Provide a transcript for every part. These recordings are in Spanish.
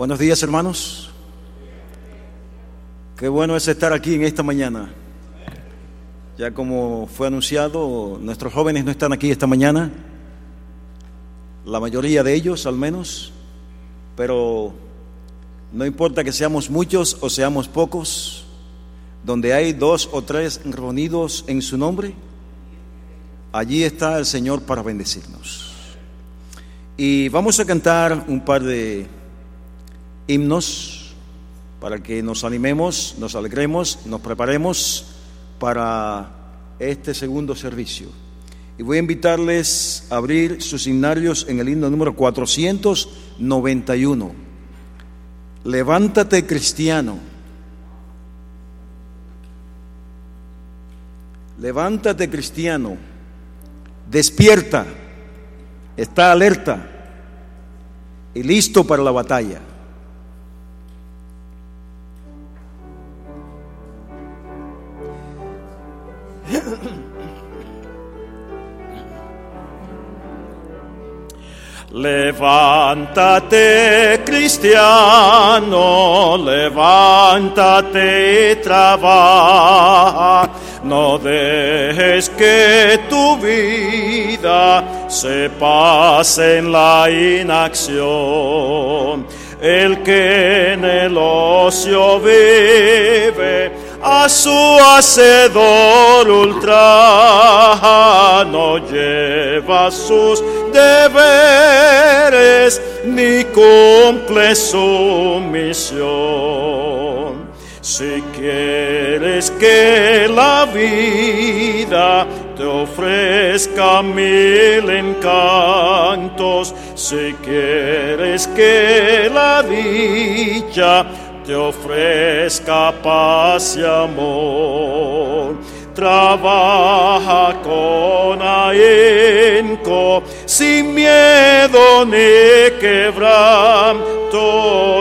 Buenos días, hermanos. Qué bueno es estar aquí en esta mañana. Ya como fue anunciado, nuestros jóvenes no están aquí esta mañana, la mayoría de ellos al menos, pero no importa que seamos muchos o seamos pocos, donde hay dos o tres reunidos en su nombre, allí está el Señor para bendecirnos. Y vamos a cantar un par de himnos para que nos animemos, nos alegremos, nos preparemos para este segundo servicio. Y voy a invitarles a abrir sus himnarios en el himno número 491. Levántate cristiano. Levántate cristiano. Despierta. Está alerta y listo para la batalla. Levántate, cristiano, levántate y trabaja. No dejes que tu vida se pase en la inacción. El que en el ocio vive, a su hacedor ultraja, no lleva sus deberes ni cumple su misión. Si quieres que la vida te ofrezca mil encantos, si quieres que la dicha te ofrezca paz y amor. Trabaja con ahínco, sin miedo ni quebranto,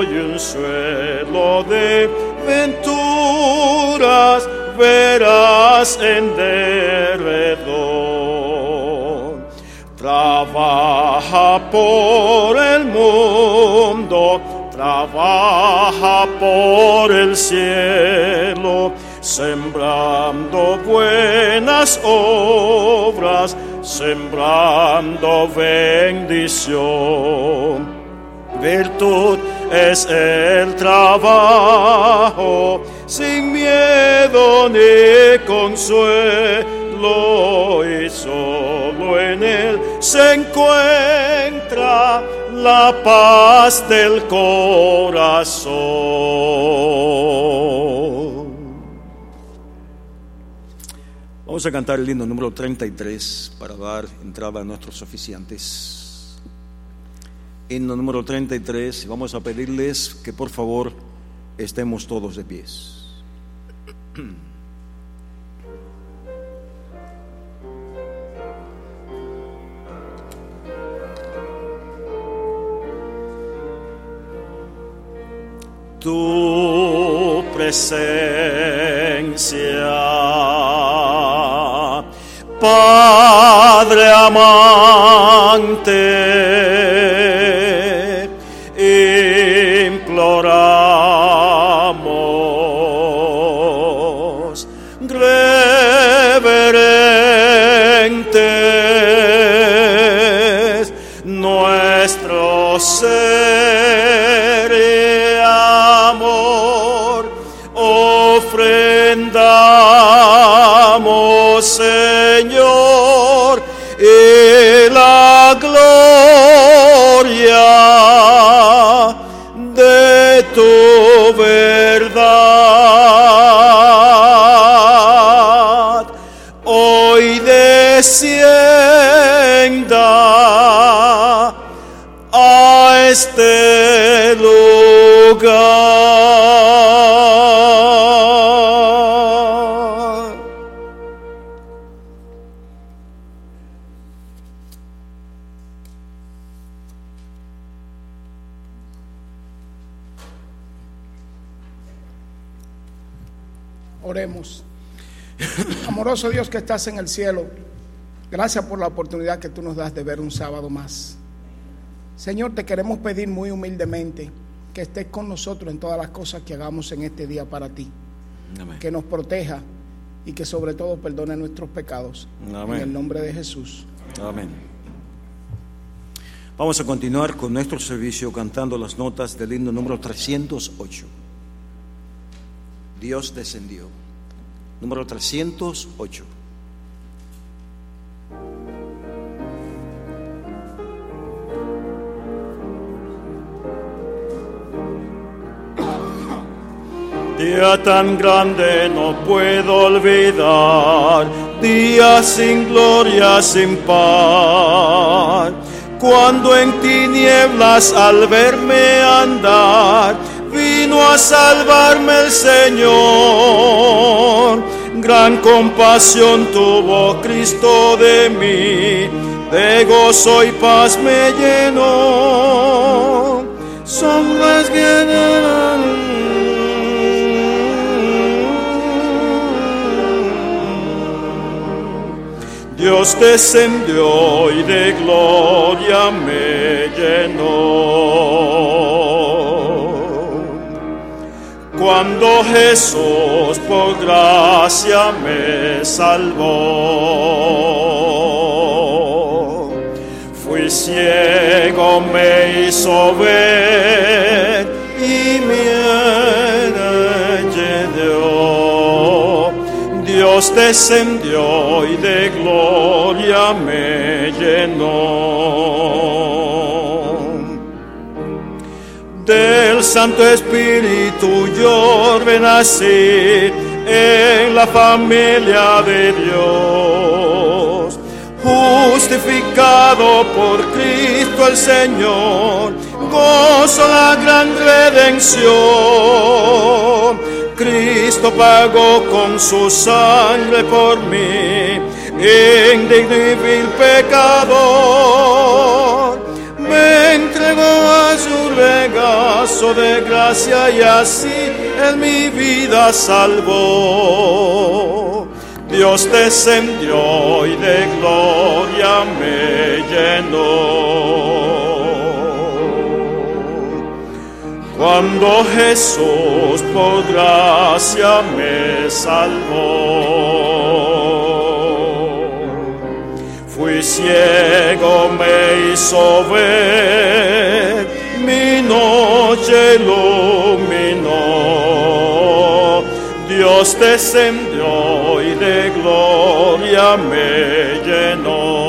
y un suelo de venturas verás en derredor. Trabaja por el mundo trabaja por el cielo, sembrando buenas obras, sembrando bendición. Virtud es el trabajo, sin miedo ni consuelo, y solo en él se encuentra la paz del corazón. Vamos a cantar el himno número 33 para dar entrada a nuestros oficiantes. Himno número 33 y vamos a pedirles que por favor estemos todos de pies. tu presencia. Padre amante, imploramos reverentes nuestro ser verdad. Hoy descienda a este Oremos. Amoroso Dios que estás en el cielo, gracias por la oportunidad que tú nos das de ver un sábado más. Señor, te queremos pedir muy humildemente que estés con nosotros en todas las cosas que hagamos en este día para ti. Que nos proteja y que sobre todo perdone nuestros pecados. En el nombre de Jesús. Amén. Vamos a continuar con nuestro servicio cantando las notas del himno número 308. Dios descendió. Número 308. Día tan grande no puedo olvidar, día sin gloria, sin paz. Cuando en tinieblas al verme andar, vino a salvarme el Señor. Gran compasión tuvo Cristo de mí, de gozo y paz me llenó. Son las Dios descendió y de gloria me llenó. Cuando Jesús por gracia me salvó, fui ciego, me hizo ver y me Dios descendió y de gloria me llenó. Del Santo Espíritu yo renací en la familia de Dios, justificado por Cristo el Señor, gozo la gran redención Cristo pagó con su sangre por mí, indigno y vil pecador. A su regazo de gracia y así en mi vida salvó. Dios descendió y de gloria me llenó. cuando Jesús por gracia me salvó. Ciego, me hizo ver, mi noche iluminó. Dios descendió y de gloria me llenó.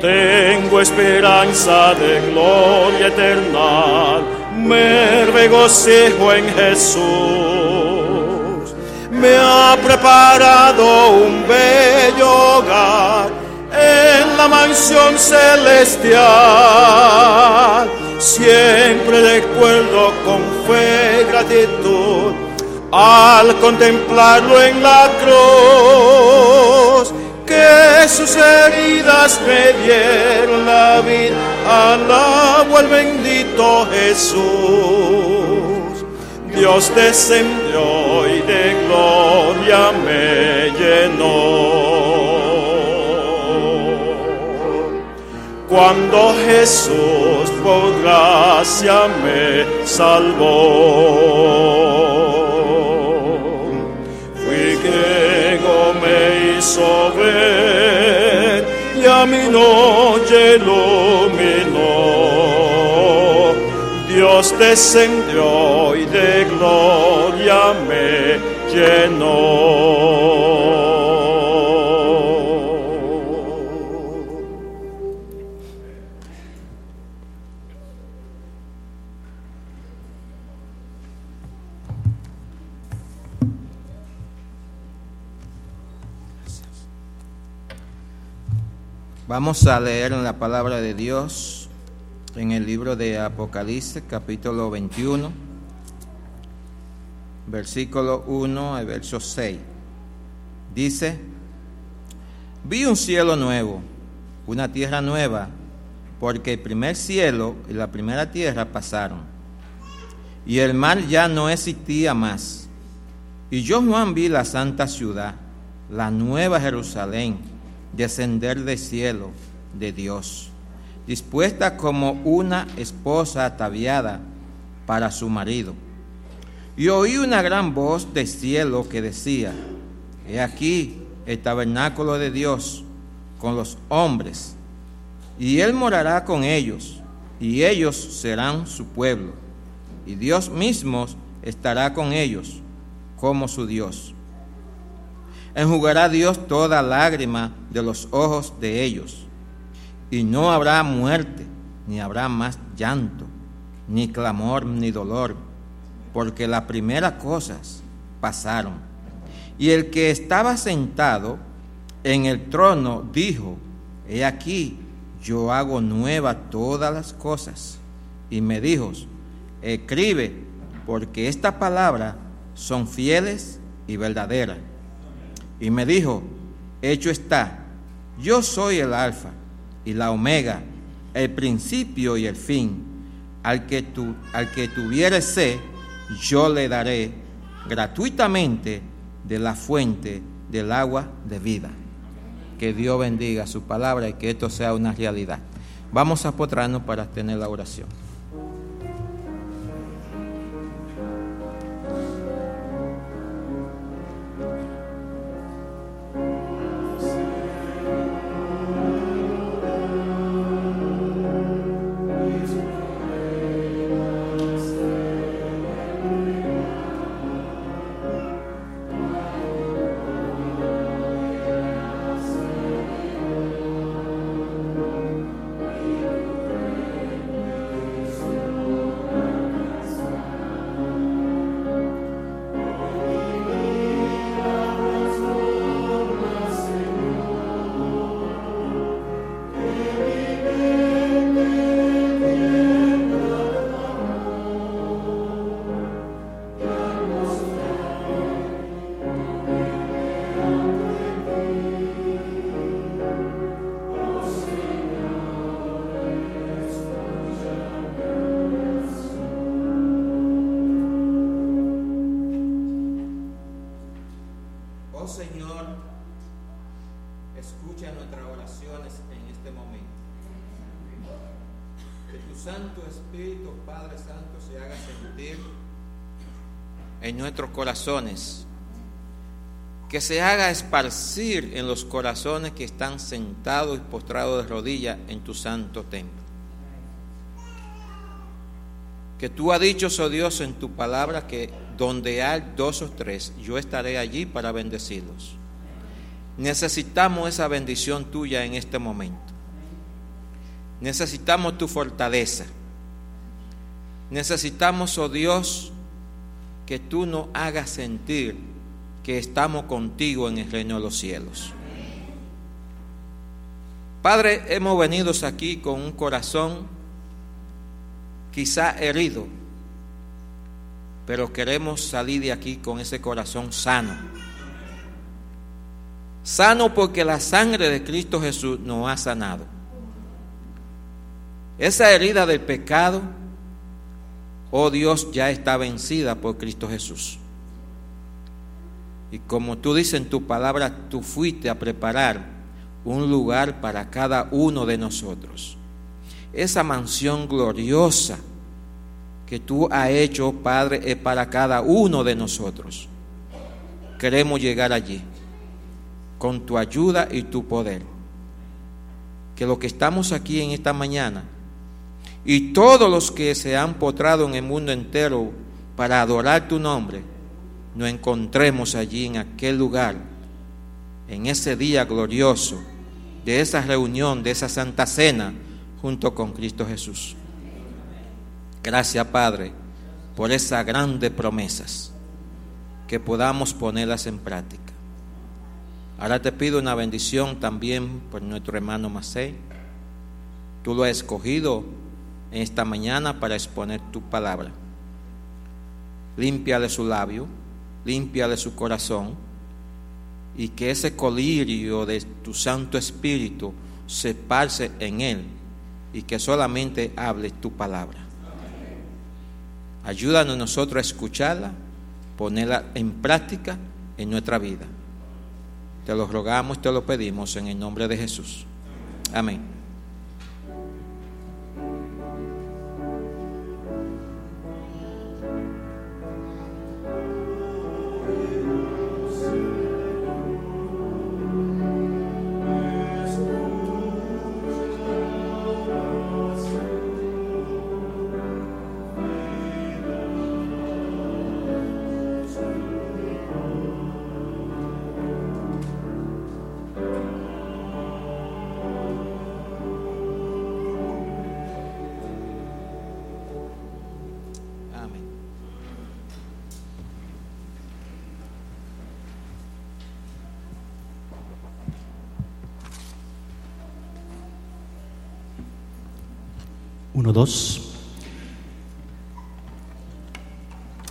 Tengo esperanza de gloria eterna, me regocijo en Jesús. Me ha preparado un bello hogar en la mansión celestial. Siempre recuerdo con fe y gratitud al contemplarlo en la cruz que sus heridas me dieron la vida, alabo al bendito Jesús. Dios descendió y de gloria me llenó. Cuando Jesús por gracia me salvó. hizo ver y a mi noche iluminó. Dios descendió y de gloria me llenó. Vamos a leer la palabra de Dios en el libro de Apocalipsis, capítulo 21, versículo 1 al verso 6. Dice, vi un cielo nuevo, una tierra nueva, porque el primer cielo y la primera tierra pasaron, y el mar ya no existía más. Y yo Juan vi la santa ciudad, la nueva Jerusalén, descender del cielo de Dios, dispuesta como una esposa ataviada para su marido. Y oí una gran voz del cielo que decía, He aquí el tabernáculo de Dios con los hombres, y Él morará con ellos, y ellos serán su pueblo, y Dios mismo estará con ellos como su Dios. Enjugará Dios toda lágrima de los ojos de ellos, y no habrá muerte, ni habrá más llanto, ni clamor, ni dolor, porque las primeras cosas pasaron. Y el que estaba sentado en el trono dijo, he aquí, yo hago nueva todas las cosas. Y me dijo, escribe, porque estas palabras son fieles y verdaderas. Y me dijo, hecho está, yo soy el alfa y la omega, el principio y el fin. Al que, tu, al que tuviere sed, yo le daré gratuitamente de la fuente del agua de vida. Que Dios bendiga su palabra y que esto sea una realidad. Vamos a potrarnos para tener la oración. Corazones, que se haga esparcir en los corazones que están sentados y postrados de rodillas en tu santo templo. Que tú has dicho, oh Dios, en tu palabra que donde hay dos o tres, yo estaré allí para bendecirlos. Necesitamos esa bendición tuya en este momento. Necesitamos tu fortaleza. Necesitamos, oh Dios, que tú nos hagas sentir que estamos contigo en el reino de los cielos. Padre, hemos venido aquí con un corazón quizá herido, pero queremos salir de aquí con ese corazón sano. Sano porque la sangre de Cristo Jesús nos ha sanado. Esa herida del pecado, oh Dios, ya está vencida por Cristo Jesús. Y como tú dices en tu palabra, tú fuiste a preparar un lugar para cada uno de nosotros. Esa mansión gloriosa que tú has hecho, Padre, es para cada uno de nosotros. Queremos llegar allí con tu ayuda y tu poder. Que lo que estamos aquí en esta mañana y todos los que se han potrado en el mundo entero para adorar tu nombre, nos encontremos allí en aquel lugar, en ese día glorioso de esa reunión, de esa santa cena, junto con Cristo Jesús. Gracias, Padre, por esas grandes promesas, que podamos ponerlas en práctica. Ahora te pido una bendición también por nuestro hermano Macei. Tú lo has escogido en esta mañana para exponer tu palabra. Límpiale su labio, límpiale su corazón y que ese colirio de tu Santo Espíritu se parse en él y que solamente hable tu palabra. Ayúdanos nosotros a escucharla, ponerla en práctica en nuestra vida. Te lo rogamos, te lo pedimos en el nombre de Jesús. Amén.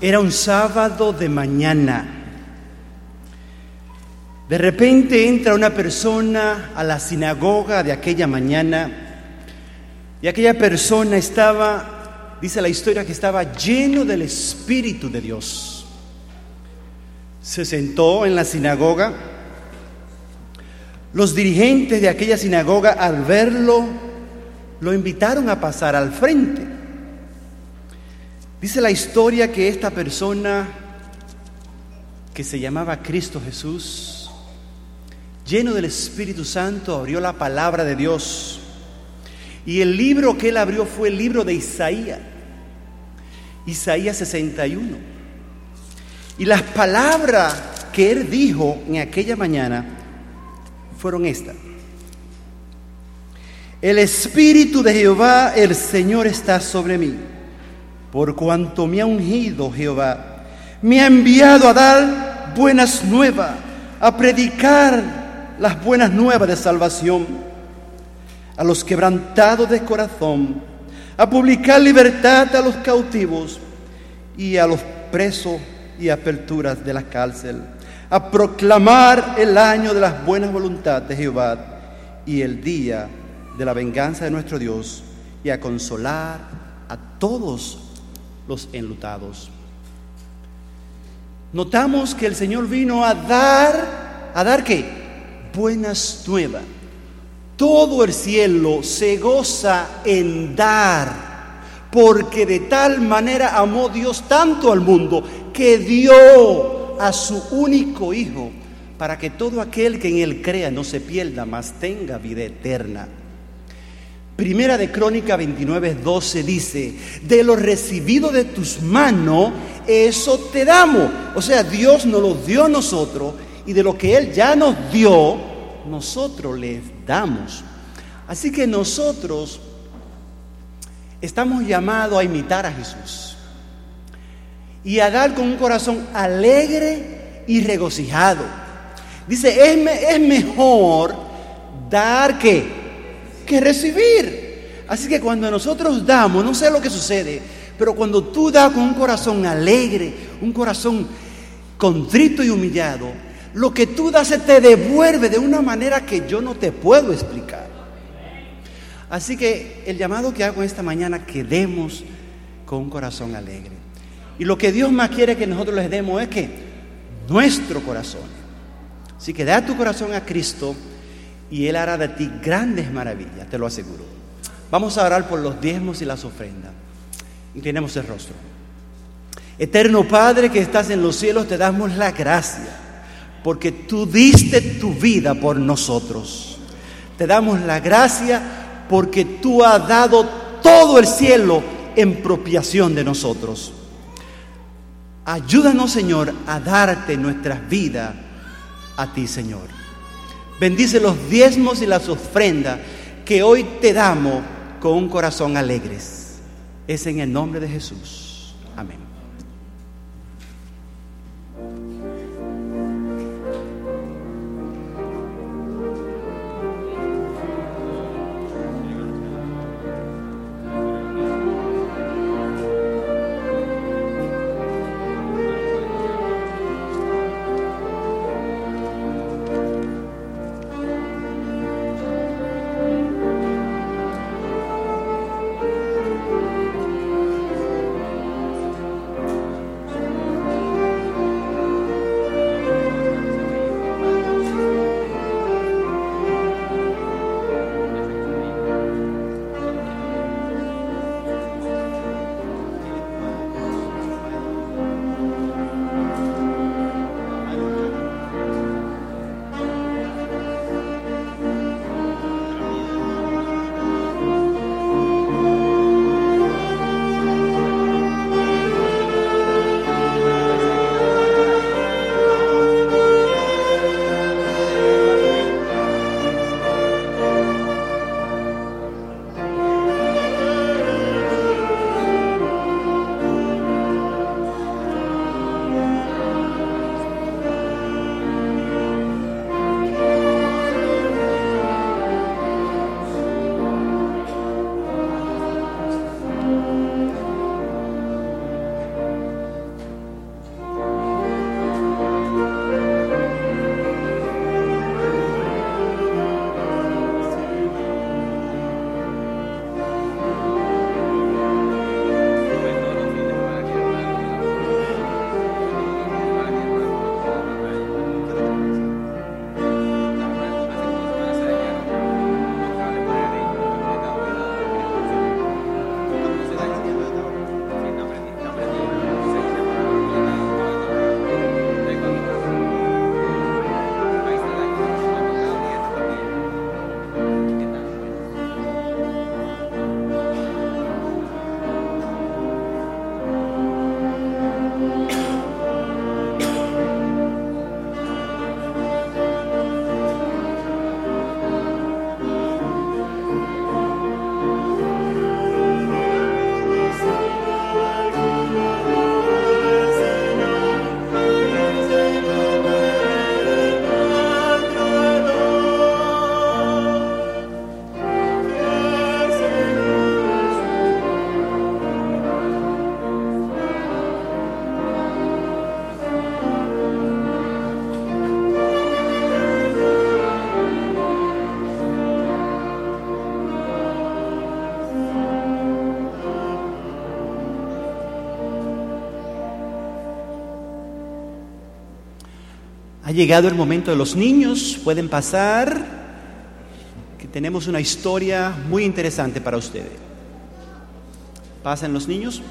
Era un sábado de mañana. De repente entra una persona a la sinagoga de aquella mañana y aquella persona estaba, dice la historia, que estaba lleno del Espíritu de Dios. Se sentó en la sinagoga. Los dirigentes de aquella sinagoga al verlo lo invitaron a pasar al frente. Dice la historia que esta persona que se llamaba Cristo Jesús lleno del Espíritu Santo, abrió la palabra de Dios. Y el libro que él abrió fue el libro de Isaías, Isaías 61. Y las palabras que él dijo en aquella mañana fueron estas. El Espíritu de Jehová, el Señor, está sobre mí, por cuanto me ha ungido Jehová, me ha enviado a dar buenas nuevas, a predicar las buenas nuevas de salvación a los quebrantados de corazón, a publicar libertad a los cautivos y a los presos y aperturas de la cárcel, a proclamar el año de las buenas voluntades de Jehová y el día de la venganza de nuestro Dios y a consolar a todos los enlutados. Notamos que el Señor vino a dar, ¿a dar qué? buenas nuevas. Todo el cielo se goza en dar, porque de tal manera amó Dios tanto al mundo que dio a su único Hijo, para que todo aquel que en él crea no se pierda, mas tenga vida eterna. Primera de Crónica 29, 12 dice, de lo recibido de tus manos, eso te damos. O sea, Dios nos lo dio a nosotros y de lo que Él ya nos dio, nosotros les damos. Así que nosotros estamos llamados a imitar a Jesús y a dar con un corazón alegre y regocijado. Dice, es, es mejor dar que, que recibir. Así que cuando nosotros damos, no sé lo que sucede, pero cuando tú das con un corazón alegre, un corazón contrito y humillado, lo que tú das se te devuelve de una manera que yo no te puedo explicar. Así que el llamado que hago esta mañana, que demos con un corazón alegre. Y lo que Dios más quiere que nosotros les demos es que nuestro corazón. Así que da tu corazón a Cristo y Él hará de ti grandes maravillas, te lo aseguro. Vamos a orar por los diezmos y las ofrendas. Inclinemos el rostro. Eterno Padre que estás en los cielos, te damos la gracia porque tú diste tu vida por nosotros. Te damos la gracia porque tú has dado todo el cielo en propiación de nosotros. Ayúdanos, Señor, a darte nuestras vidas a ti, Señor. Bendice los diezmos y las ofrendas que hoy te damos con un corazón alegres. Es en el nombre de Jesús. Llegado el momento de los niños, pueden pasar, que tenemos una historia muy interesante para ustedes. Pasen los niños.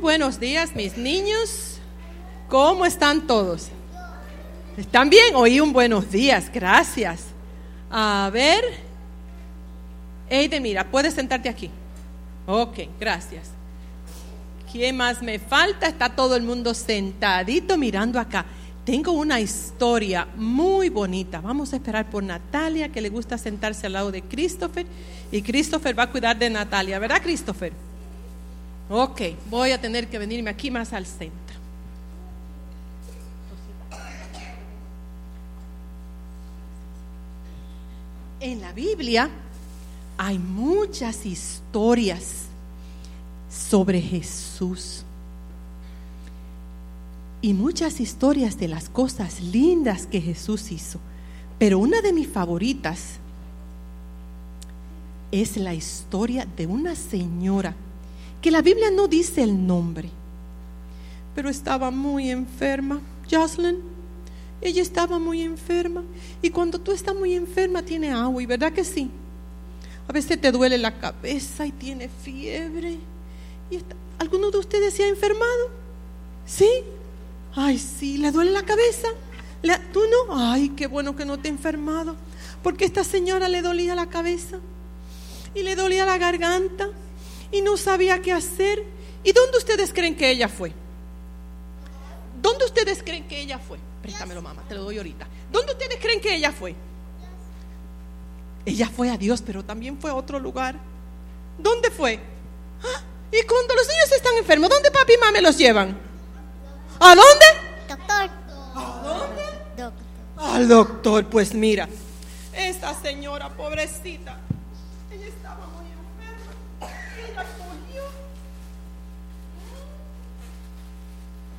Buenos días, mis niños. ¿Cómo están todos? ¿Están bien? Oí un buenos días, gracias. A ver. Eide, mira, puedes sentarte aquí. Ok, gracias. ¿Quién más me falta? Está todo el mundo sentadito mirando acá. Tengo una historia muy bonita. Vamos a esperar por Natalia, que le gusta sentarse al lado de Christopher. Y Christopher va a cuidar de Natalia, ¿verdad, Christopher? Ok, voy a tener que venirme aquí más al centro. En la Biblia hay muchas historias sobre Jesús y muchas historias de las cosas lindas que Jesús hizo. Pero una de mis favoritas es la historia de una señora que la Biblia no dice el nombre, pero estaba muy enferma. Jocelyn, ella estaba muy enferma. Y cuando tú estás muy enferma, tiene agua, ¿y verdad que sí? A veces te duele la cabeza y tiene fiebre. ¿Y ¿Alguno de ustedes se ha enfermado? ¿Sí? Ay, sí, ¿le duele la cabeza? ¿Tú no? Ay, qué bueno que no te he enfermado. Porque esta señora le dolía la cabeza y le dolía la garganta y no sabía qué hacer. ¿Y dónde ustedes creen que ella fue? ¿Dónde ustedes creen que ella fue? Préstamelo, mamá, te lo doy ahorita. ¿Dónde ustedes creen que ella fue? Ella fue a Dios, pero también fue a otro lugar. ¿Dónde fue? ¿Ah? Y cuando los niños están enfermos, ¿dónde papi y mamá los llevan? ¿A dónde? Doctor. ¿A dónde? Doctor. Al doctor. Pues mira, esta señora pobrecita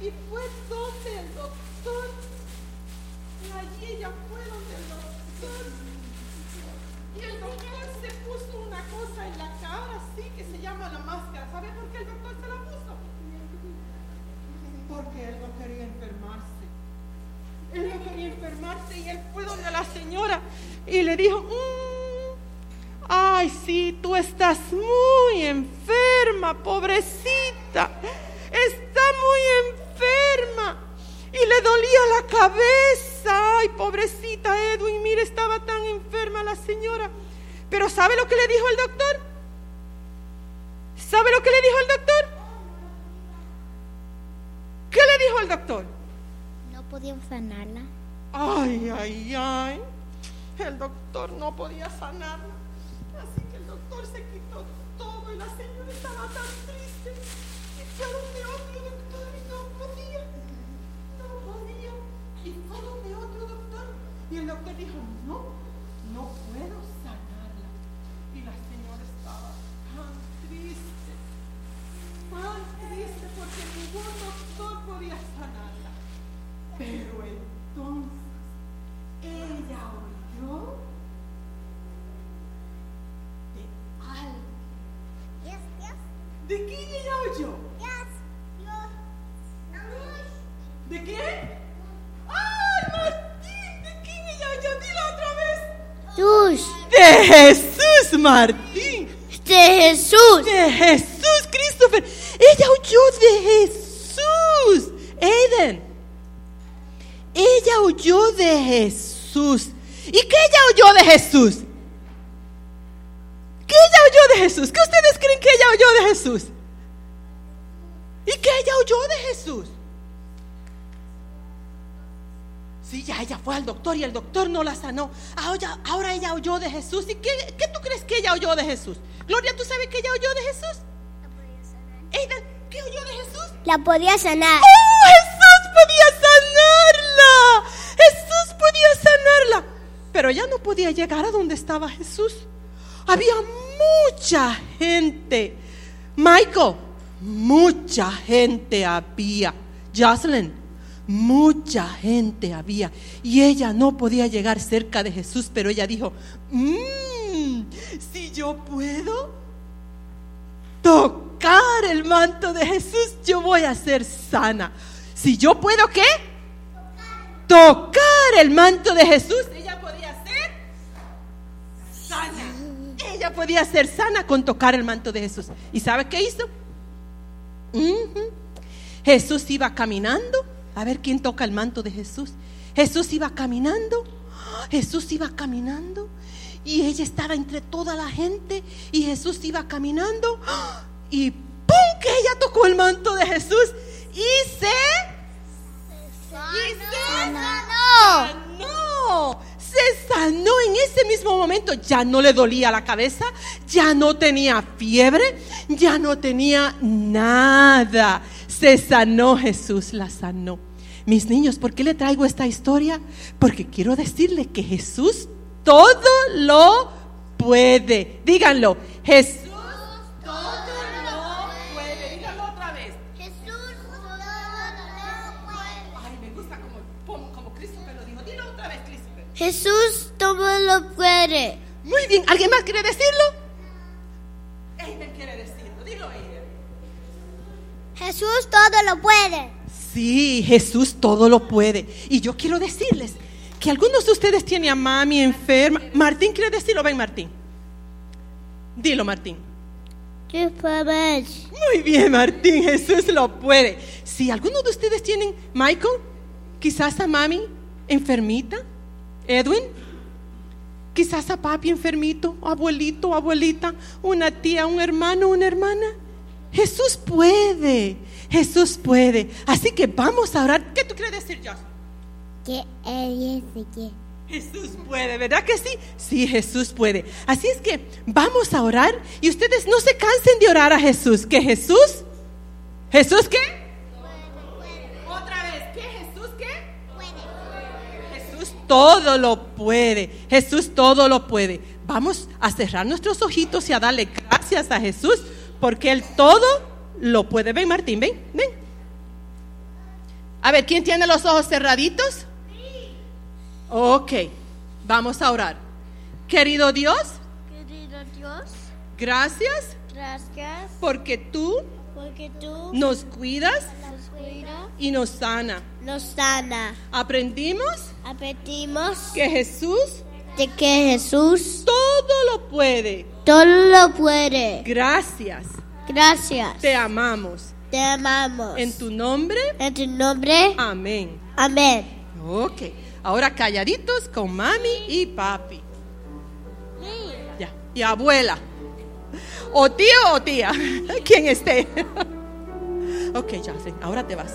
Y fue donde el doctor. Y allí ella fue donde el doctor. Y el doctor se puso una cosa en la cara así que se llama la máscara. ¿Sabe por qué el doctor se la puso? Porque él no quería enfermarse. Él no quería enfermarse y él fue donde la señora y le dijo, mm, ay, sí, tú estás muy enferma, pobrecita. Está muy enferma enferma y le dolía la cabeza. Ay, pobrecita Edwin, mire, estaba tan enferma la señora. Pero ¿sabe lo que le dijo el doctor? ¿Sabe lo que le dijo el doctor? ¿Qué le dijo el doctor? No podía sanarla. Ay, ay, ay. El doctor no podía sanarla. Así que el doctor se quitó todo y la señora estaba tan triste. Y fue donde otro doctor y no podía. No podía. Y fue donde otro doctor. Y el doctor dijo, no, no puedo sanarla. Y la señora estaba tan triste. Tan triste porque ningún doctor podía sanarla. Pero entonces ella De Jesús, Martín. De Jesús. De Jesús, Christopher. Ella oyó de Jesús. Aiden. Ella oyó de Jesús. ¿Y qué ella oyó de Jesús? ¿Qué ella oyó de Jesús? ¿Qué ustedes creen que ella oyó de Jesús? ¿Y qué ella oyó de Jesús? Sí, ya ella fue al doctor y el doctor no la sanó. Ahora, ahora ella oyó de Jesús. ¿Y qué, qué tú crees que ella oyó de Jesús? Gloria, ¿tú sabes que ella oyó de Jesús? Aiden, ¿qué oyó de Jesús? La podía sanar. ¡Oh, Jesús podía sanarla! Jesús podía sanarla. Pero ella no podía llegar a donde estaba Jesús. Había mucha gente. Michael, mucha gente había. Jocelyn, mucha gente había. Y ella no podía llegar cerca de Jesús, pero ella dijo, "Mm, si yo puedo tocar el manto de Jesús, yo voy a ser sana. Si yo puedo, ¿qué? Tocar el manto de Jesús, ella podía ser sana. Ella podía ser sana con tocar el manto de Jesús. ¿Y sabe qué hizo? Jesús iba caminando. A ver quién toca el manto de Jesús. Jesús iba caminando. Jesús iba caminando. Y ella estaba entre toda la gente. Y Jesús iba caminando. Y ¡pum! Que ella tocó el manto de Jesús. Y se y se sanó. Se sanó en ese mismo momento. Ya no le dolía la cabeza, ya no tenía fiebre, ya no tenía nada. Se sanó Jesús, la sanó. Mis niños, ¿por qué le traigo esta historia? Porque quiero decirle que Jesús todo lo puede. Díganlo, Jesús todo lo puede. Díganlo otra vez. Jesús todo lo puede. Ay, me gusta como, como Christopher lo dijo. Dilo otra vez, Christopher. Jesús todo lo puede. Muy bien, ¿alguien más quiere decirlo? Aiden quiere decirlo, dilo Aiden. Jesús todo lo puede. Sí, Jesús todo lo puede. Y yo quiero decirles que algunos de ustedes tienen a mami enferma. Martín quiere decirlo, ven Martín. Dilo Martín. Muy bien Martín, Jesús lo puede. Si algunos de ustedes tienen, Michael, quizás a mami enfermita, Edwin, quizás a papi enfermito, abuelito, abuelita, una tía, un hermano, una hermana. Jesús puede, Jesús puede. Así que vamos a orar. ¿Qué tú quieres decir, Josh? ¿Qué es de qué? Jesús puede, ¿verdad que sí? Sí, Jesús puede. Así es que vamos a orar y ustedes no se cansen de orar a Jesús. ¿Que Jesús? ¿Jesús qué? Otra vez, ¿qué Jesús qué? Jesús todo lo puede. Jesús todo lo puede. Vamos a cerrar nuestros ojitos y a darle gracias a Jesús porque Él todo lo puede. Ven, Martín, ven, ven. A ver, ¿quién tiene los ojos cerraditos? Ok, vamos a orar. Querido Dios, Querido Dios, gracias gracias porque tú porque tú nos cuidas nos cuidas, y nos sana. nos sana. Aprendimos Apetimos que Jesús de que Jesús todo lo puede. Todo lo puede. Gracias, Gracias. te amamos. Te amamos. En tu nombre, En tu nombre. amén. Amén. Ok, ahora calladitos con mami y papi. Ya, y abuela. o tío o tía, quien esté. ok, Jocelyn, ahora te vas.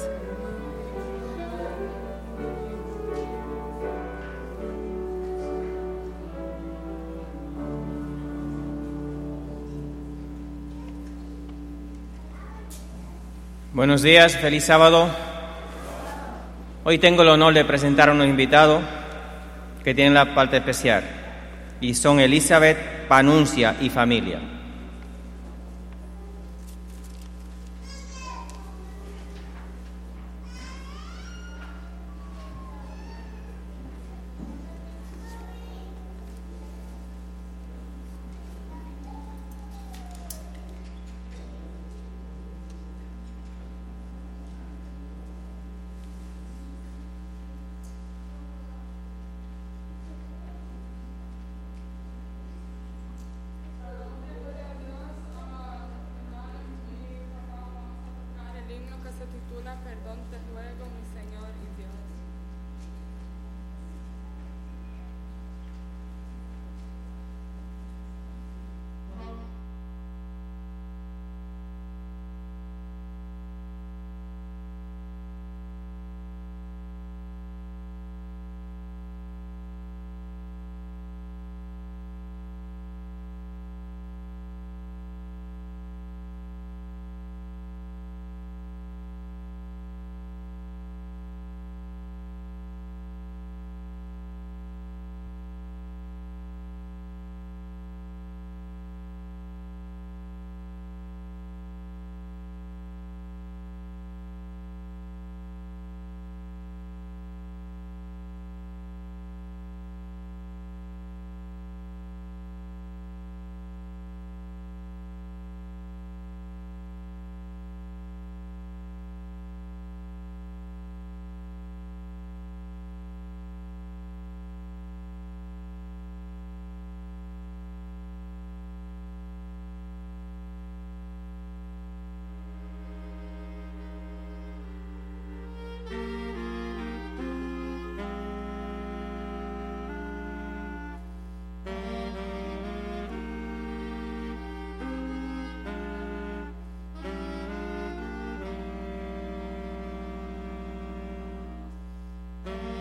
Buenos días, feliz sábado. Hoy tengo el honor de presentar a unos invitados que tienen la parte especial y son Elizabeth, Panuncia y familia. Thank you.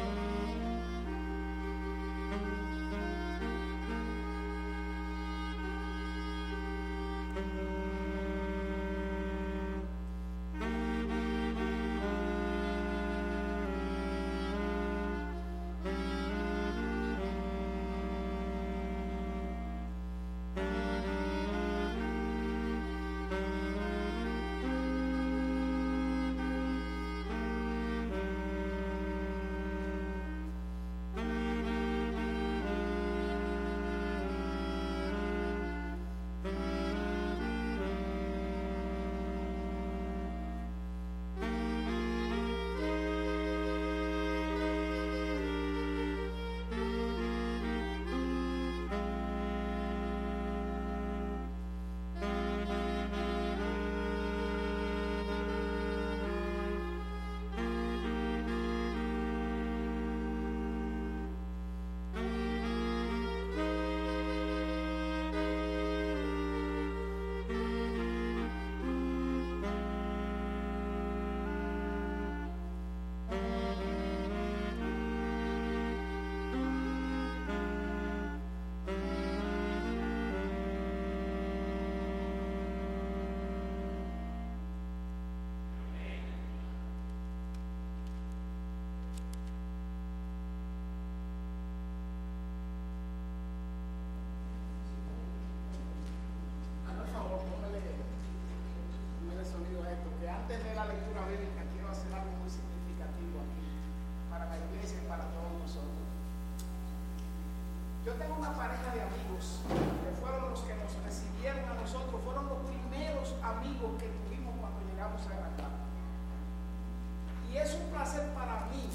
tengo una pareja de amigos que fueron los que nos recibieron a nosotros, fueron los primeros amigos que tuvimos cuando llegamos a Granada. Y es un placer para mí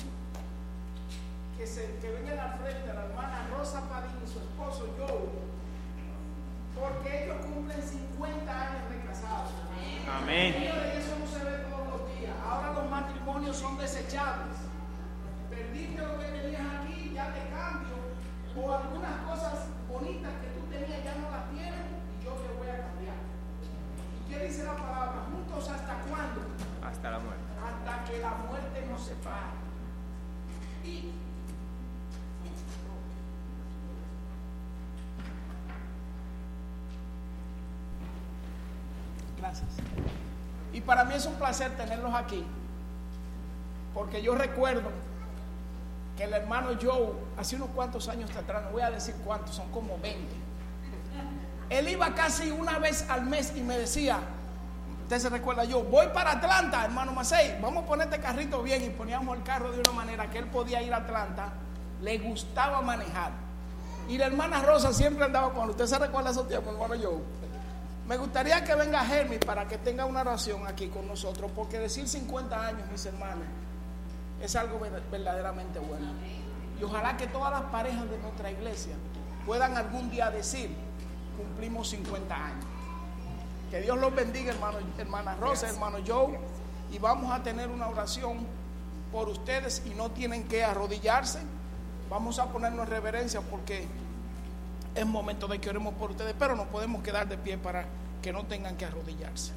que, se, que vengan al frente la hermana Rosa Padín y su esposo Joe, porque ellos cumplen 50 años de casados. Amén. Y eso no se ve todos los días. Ahora los matrimonios son desechables. Perdiste lo que tenías aquí, ya te cambio o algunas cosas bonitas que tú tenías ya no las tienes y yo te voy a cambiar. ¿Qué dice la palabra? ¿Juntos hasta cuándo? Hasta la muerte. Hasta que la muerte nos separe. Y Gracias. Y para mí es un placer tenerlos aquí, porque yo recuerdo que el hermano Joe, hace unos cuantos años atrás, no voy a decir cuántos, son como 20, él iba casi una vez al mes y me decía, usted se recuerda yo, voy para Atlanta, hermano Macei, vamos a poner este carrito bien y poníamos el carro de una manera que él podía ir a Atlanta, le gustaba manejar. Y la hermana Rosa siempre andaba con él. ¿Usted se recuerda esos tiempos, hermano Joe? Me gustaría que venga Germi para que tenga una oración aquí con nosotros, porque decir 50 años, mis hermanos, es algo verdaderamente bueno. Y ojalá que todas las parejas de nuestra iglesia puedan algún día decir, cumplimos 50 años. Que Dios los bendiga, hermano, hermana Rosa, hermano Joe, y vamos a tener una oración por ustedes y no tienen que arrodillarse. Vamos a ponernos en reverencia porque es momento de que oremos por ustedes, pero no podemos quedar de pie para que no tengan que arrodillarse.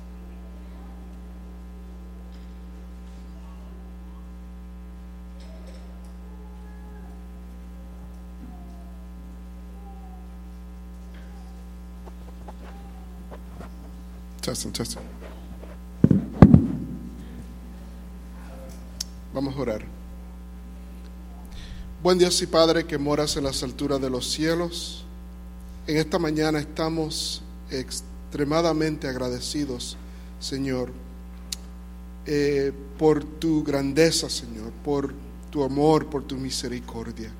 Vamos a orar. Buen Dios y Padre que moras en las alturas de los cielos. En esta mañana estamos extremadamente agradecidos, Señor, eh, por tu grandeza, Señor, por tu amor, por tu misericordia.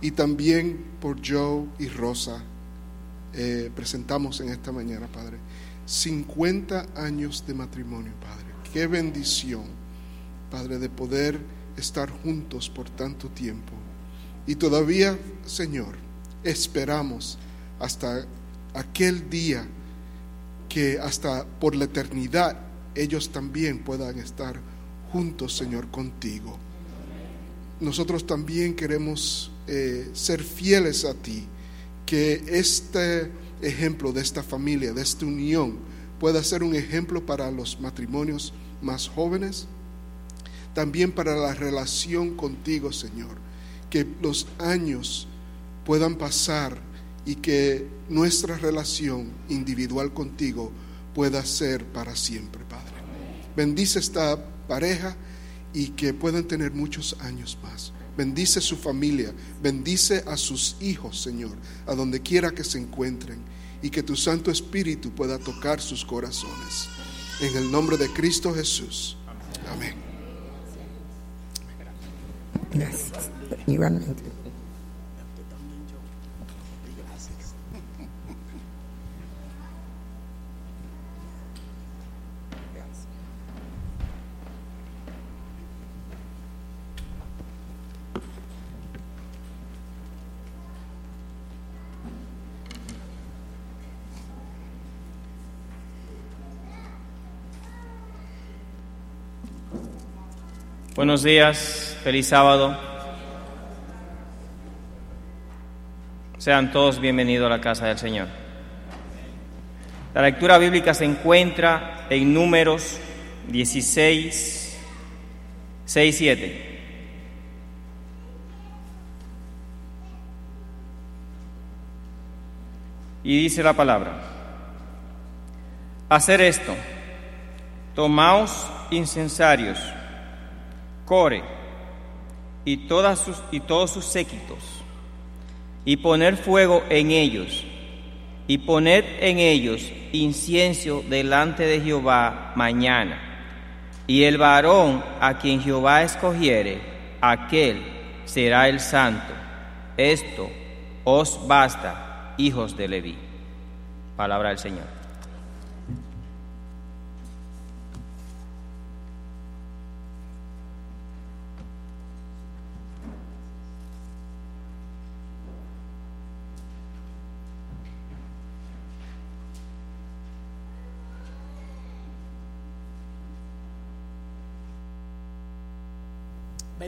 Y también por Joe y Rosa. Eh, presentamos en esta mañana, Padre. 50 años de matrimonio, Padre. Qué bendición, Padre, de poder estar juntos por tanto tiempo. Y todavía, Señor, esperamos hasta aquel día que hasta por la eternidad ellos también puedan estar juntos, Señor, contigo. Nosotros también queremos eh, ser fieles a ti, que este ejemplo de esta familia, de esta unión, pueda ser un ejemplo para los matrimonios más jóvenes, también para la relación contigo, Señor, que los años puedan pasar y que nuestra relación individual contigo pueda ser para siempre, Padre. Bendice esta pareja y que puedan tener muchos años más. Bendice su familia, bendice a sus hijos, Señor, a donde quiera que se encuentren, y que tu Santo Espíritu pueda tocar sus corazones. En el nombre de Cristo Jesús. Amén. Gracias. Buenos días, feliz sábado. Sean todos bienvenidos a la casa del Señor. La lectura bíblica se encuentra en números 16, 6, 7. Y dice la palabra, hacer esto, tomaos incensarios Core y, todas sus, y todos sus séquitos, y poner fuego en ellos, y poner en ellos incienso delante de Jehová mañana. Y el varón a quien Jehová escogiere, aquel será el santo. Esto os basta, hijos de Leví. Palabra del Señor.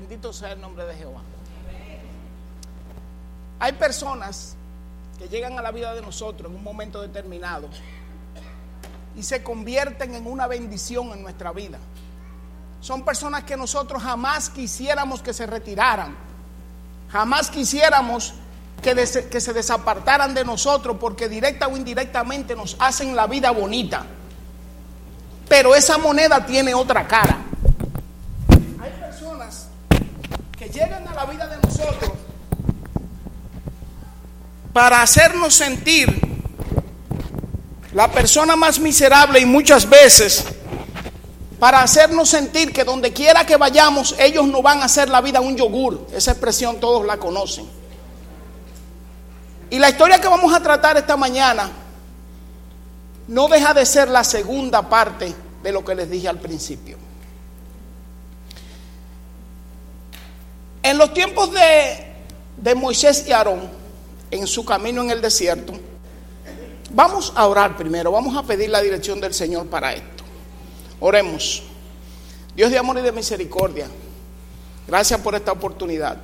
Bendito sea el nombre de Jehová. Hay personas que llegan a la vida de nosotros en un momento determinado y se convierten en una bendición en nuestra vida. Son personas que nosotros jamás quisiéramos que se retiraran. Jamás quisiéramos que, que se desapartaran de nosotros porque directa o indirectamente nos hacen la vida bonita. Pero esa moneda tiene otra cara. Hay personas que llegan a la vida de nosotros para hacernos sentir la persona más miserable y muchas veces para hacernos sentir que donde quiera que vayamos ellos no van a hacer la vida un yogur. Esa expresión todos la conocen. Y la historia que vamos a tratar esta mañana no deja de ser la segunda parte de lo que les dije al principio. En los tiempos de, de Moisés y Aarón, en su camino en el desierto, vamos a orar primero, vamos a pedir la dirección del Señor para esto. Oremos. Dios de amor y de misericordia, gracias por esta oportunidad.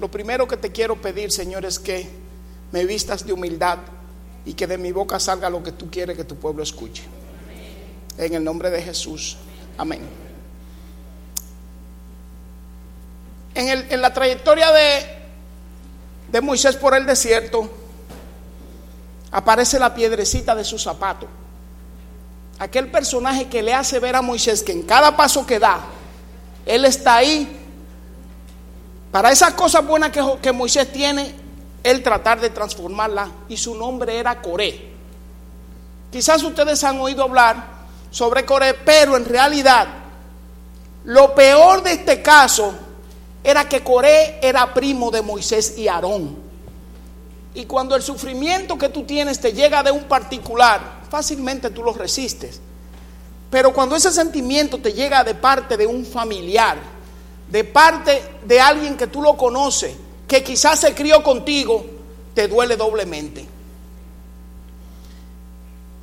Lo primero que te quiero pedir, Señor, es que me vistas de humildad y que de mi boca salga lo que tú quieres que tu pueblo escuche. En el nombre de Jesús. Amén. En, el- en la trayectoria de, de Moisés por el desierto, aparece la piedrecita de su zapato. Aquel personaje que le hace ver a Moisés que en cada paso que da, él está ahí para esas cosas buenas que, que Moisés tiene, él tratar de transformarla y su nombre era Coré. Quizás ustedes han oído hablar sobre Coré, pero en realidad lo peor de este caso era que Coré era primo de Moisés y Aarón. Y cuando el sufrimiento que tú tienes te llega de un particular, fácilmente tú lo resistes. Pero cuando ese sentimiento te llega de parte de un familiar, de parte de alguien que tú lo conoces, que quizás se crió contigo, te duele doblemente.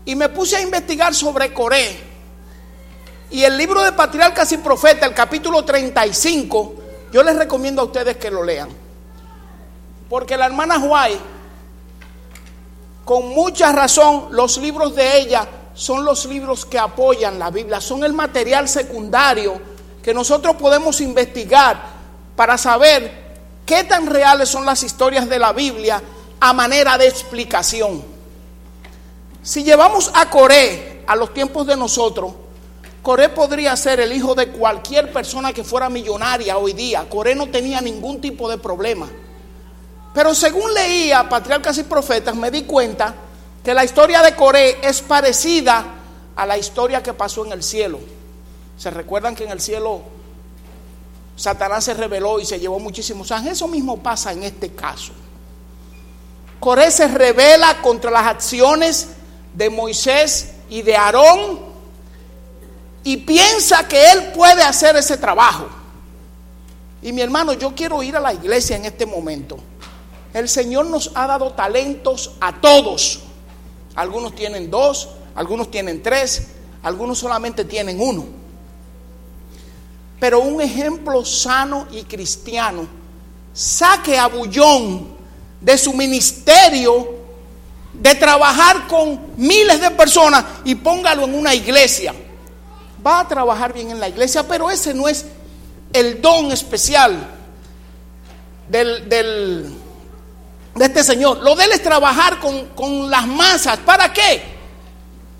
Y me puse a investigar sobre Coré. Y el libro de Patriarcas y Profetas, el capítulo 35, yo les recomiendo a ustedes que lo lean. Porque la hermana Huay, con mucha razón, los libros de ella son los libros que apoyan la Biblia, son el material secundario que nosotros podemos investigar para saber qué tan reales son las historias de la Biblia a manera de explicación. Si llevamos a Coré a los tiempos de nosotros, Coré podría ser el hijo de cualquier persona que fuera millonaria hoy día. Coré no tenía ningún tipo de problema. Pero según leía Patriarcas y Profetas, me di cuenta que la historia de Coré es parecida a la historia que pasó en el cielo. ¿Se recuerdan que en el cielo Satanás se rebeló y se llevó muchísimos ángeles? Eso mismo pasa en este caso. Coré se revela contra las acciones de Moisés y de Aarón y piensa que él puede hacer ese trabajo. Y mi hermano, yo quiero ir a la iglesia en este momento. El Señor nos ha dado talentos a todos. Algunos tienen dos, algunos tienen tres, algunos solamente tienen uno. Pero un ejemplo sano y cristiano, saque a Bullón de su ministerio de trabajar con miles de personas y póngalo en una iglesia. Va a trabajar bien en la iglesia, pero ese no es el don especial del, del, de este Señor. Lo de él es trabajar con, con las masas. ¿Para qué?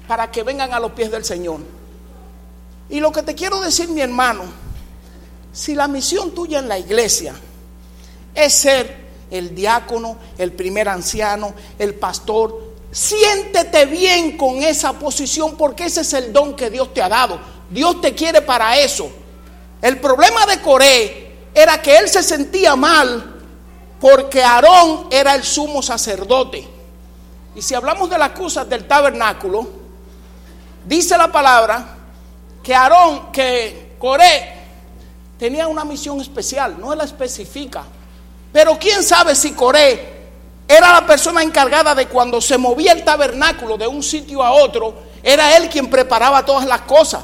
Para que vengan a los pies del Señor. Y lo que te quiero decir, mi hermano, si la misión tuya en la iglesia es ser el diácono, el primer anciano, el pastor, siéntete bien con esa posición porque ese es el don que Dios te ha dado. Dios te quiere para eso. El problema de Coré era que él se sentía mal porque Aarón era el sumo sacerdote. Y si hablamos de las cosas del tabernáculo, dice la palabra que Aarón, que Coré tenía una misión especial, no la especifica. Pero quién sabe si Coré era la persona encargada de cuando se movía el tabernáculo de un sitio a otro, era él quien preparaba todas las cosas.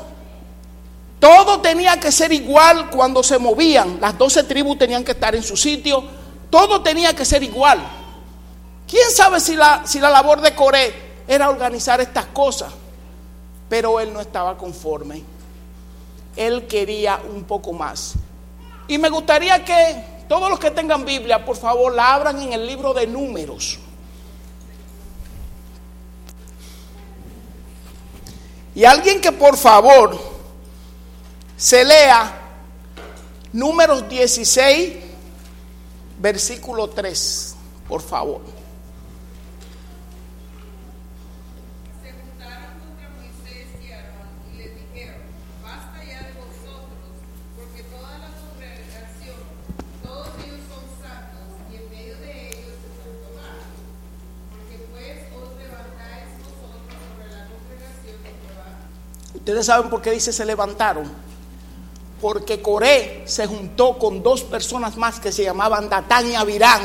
Todo tenía que ser igual cuando se movían. Las doce tribus tenían que estar en su sitio. Todo tenía que ser igual. ¿Quién sabe si la, si la labor de Coré era organizar estas cosas? Pero él no estaba conforme. Él quería un poco más. Y me gustaría que todos los que tengan Biblia, por favor, la abran en el libro de números. Y alguien que por favor se lea números 16, versículo 3, por favor. Ustedes saben por qué dice se levantaron. Porque Coré se juntó con dos personas más que se llamaban Datán y Abirán,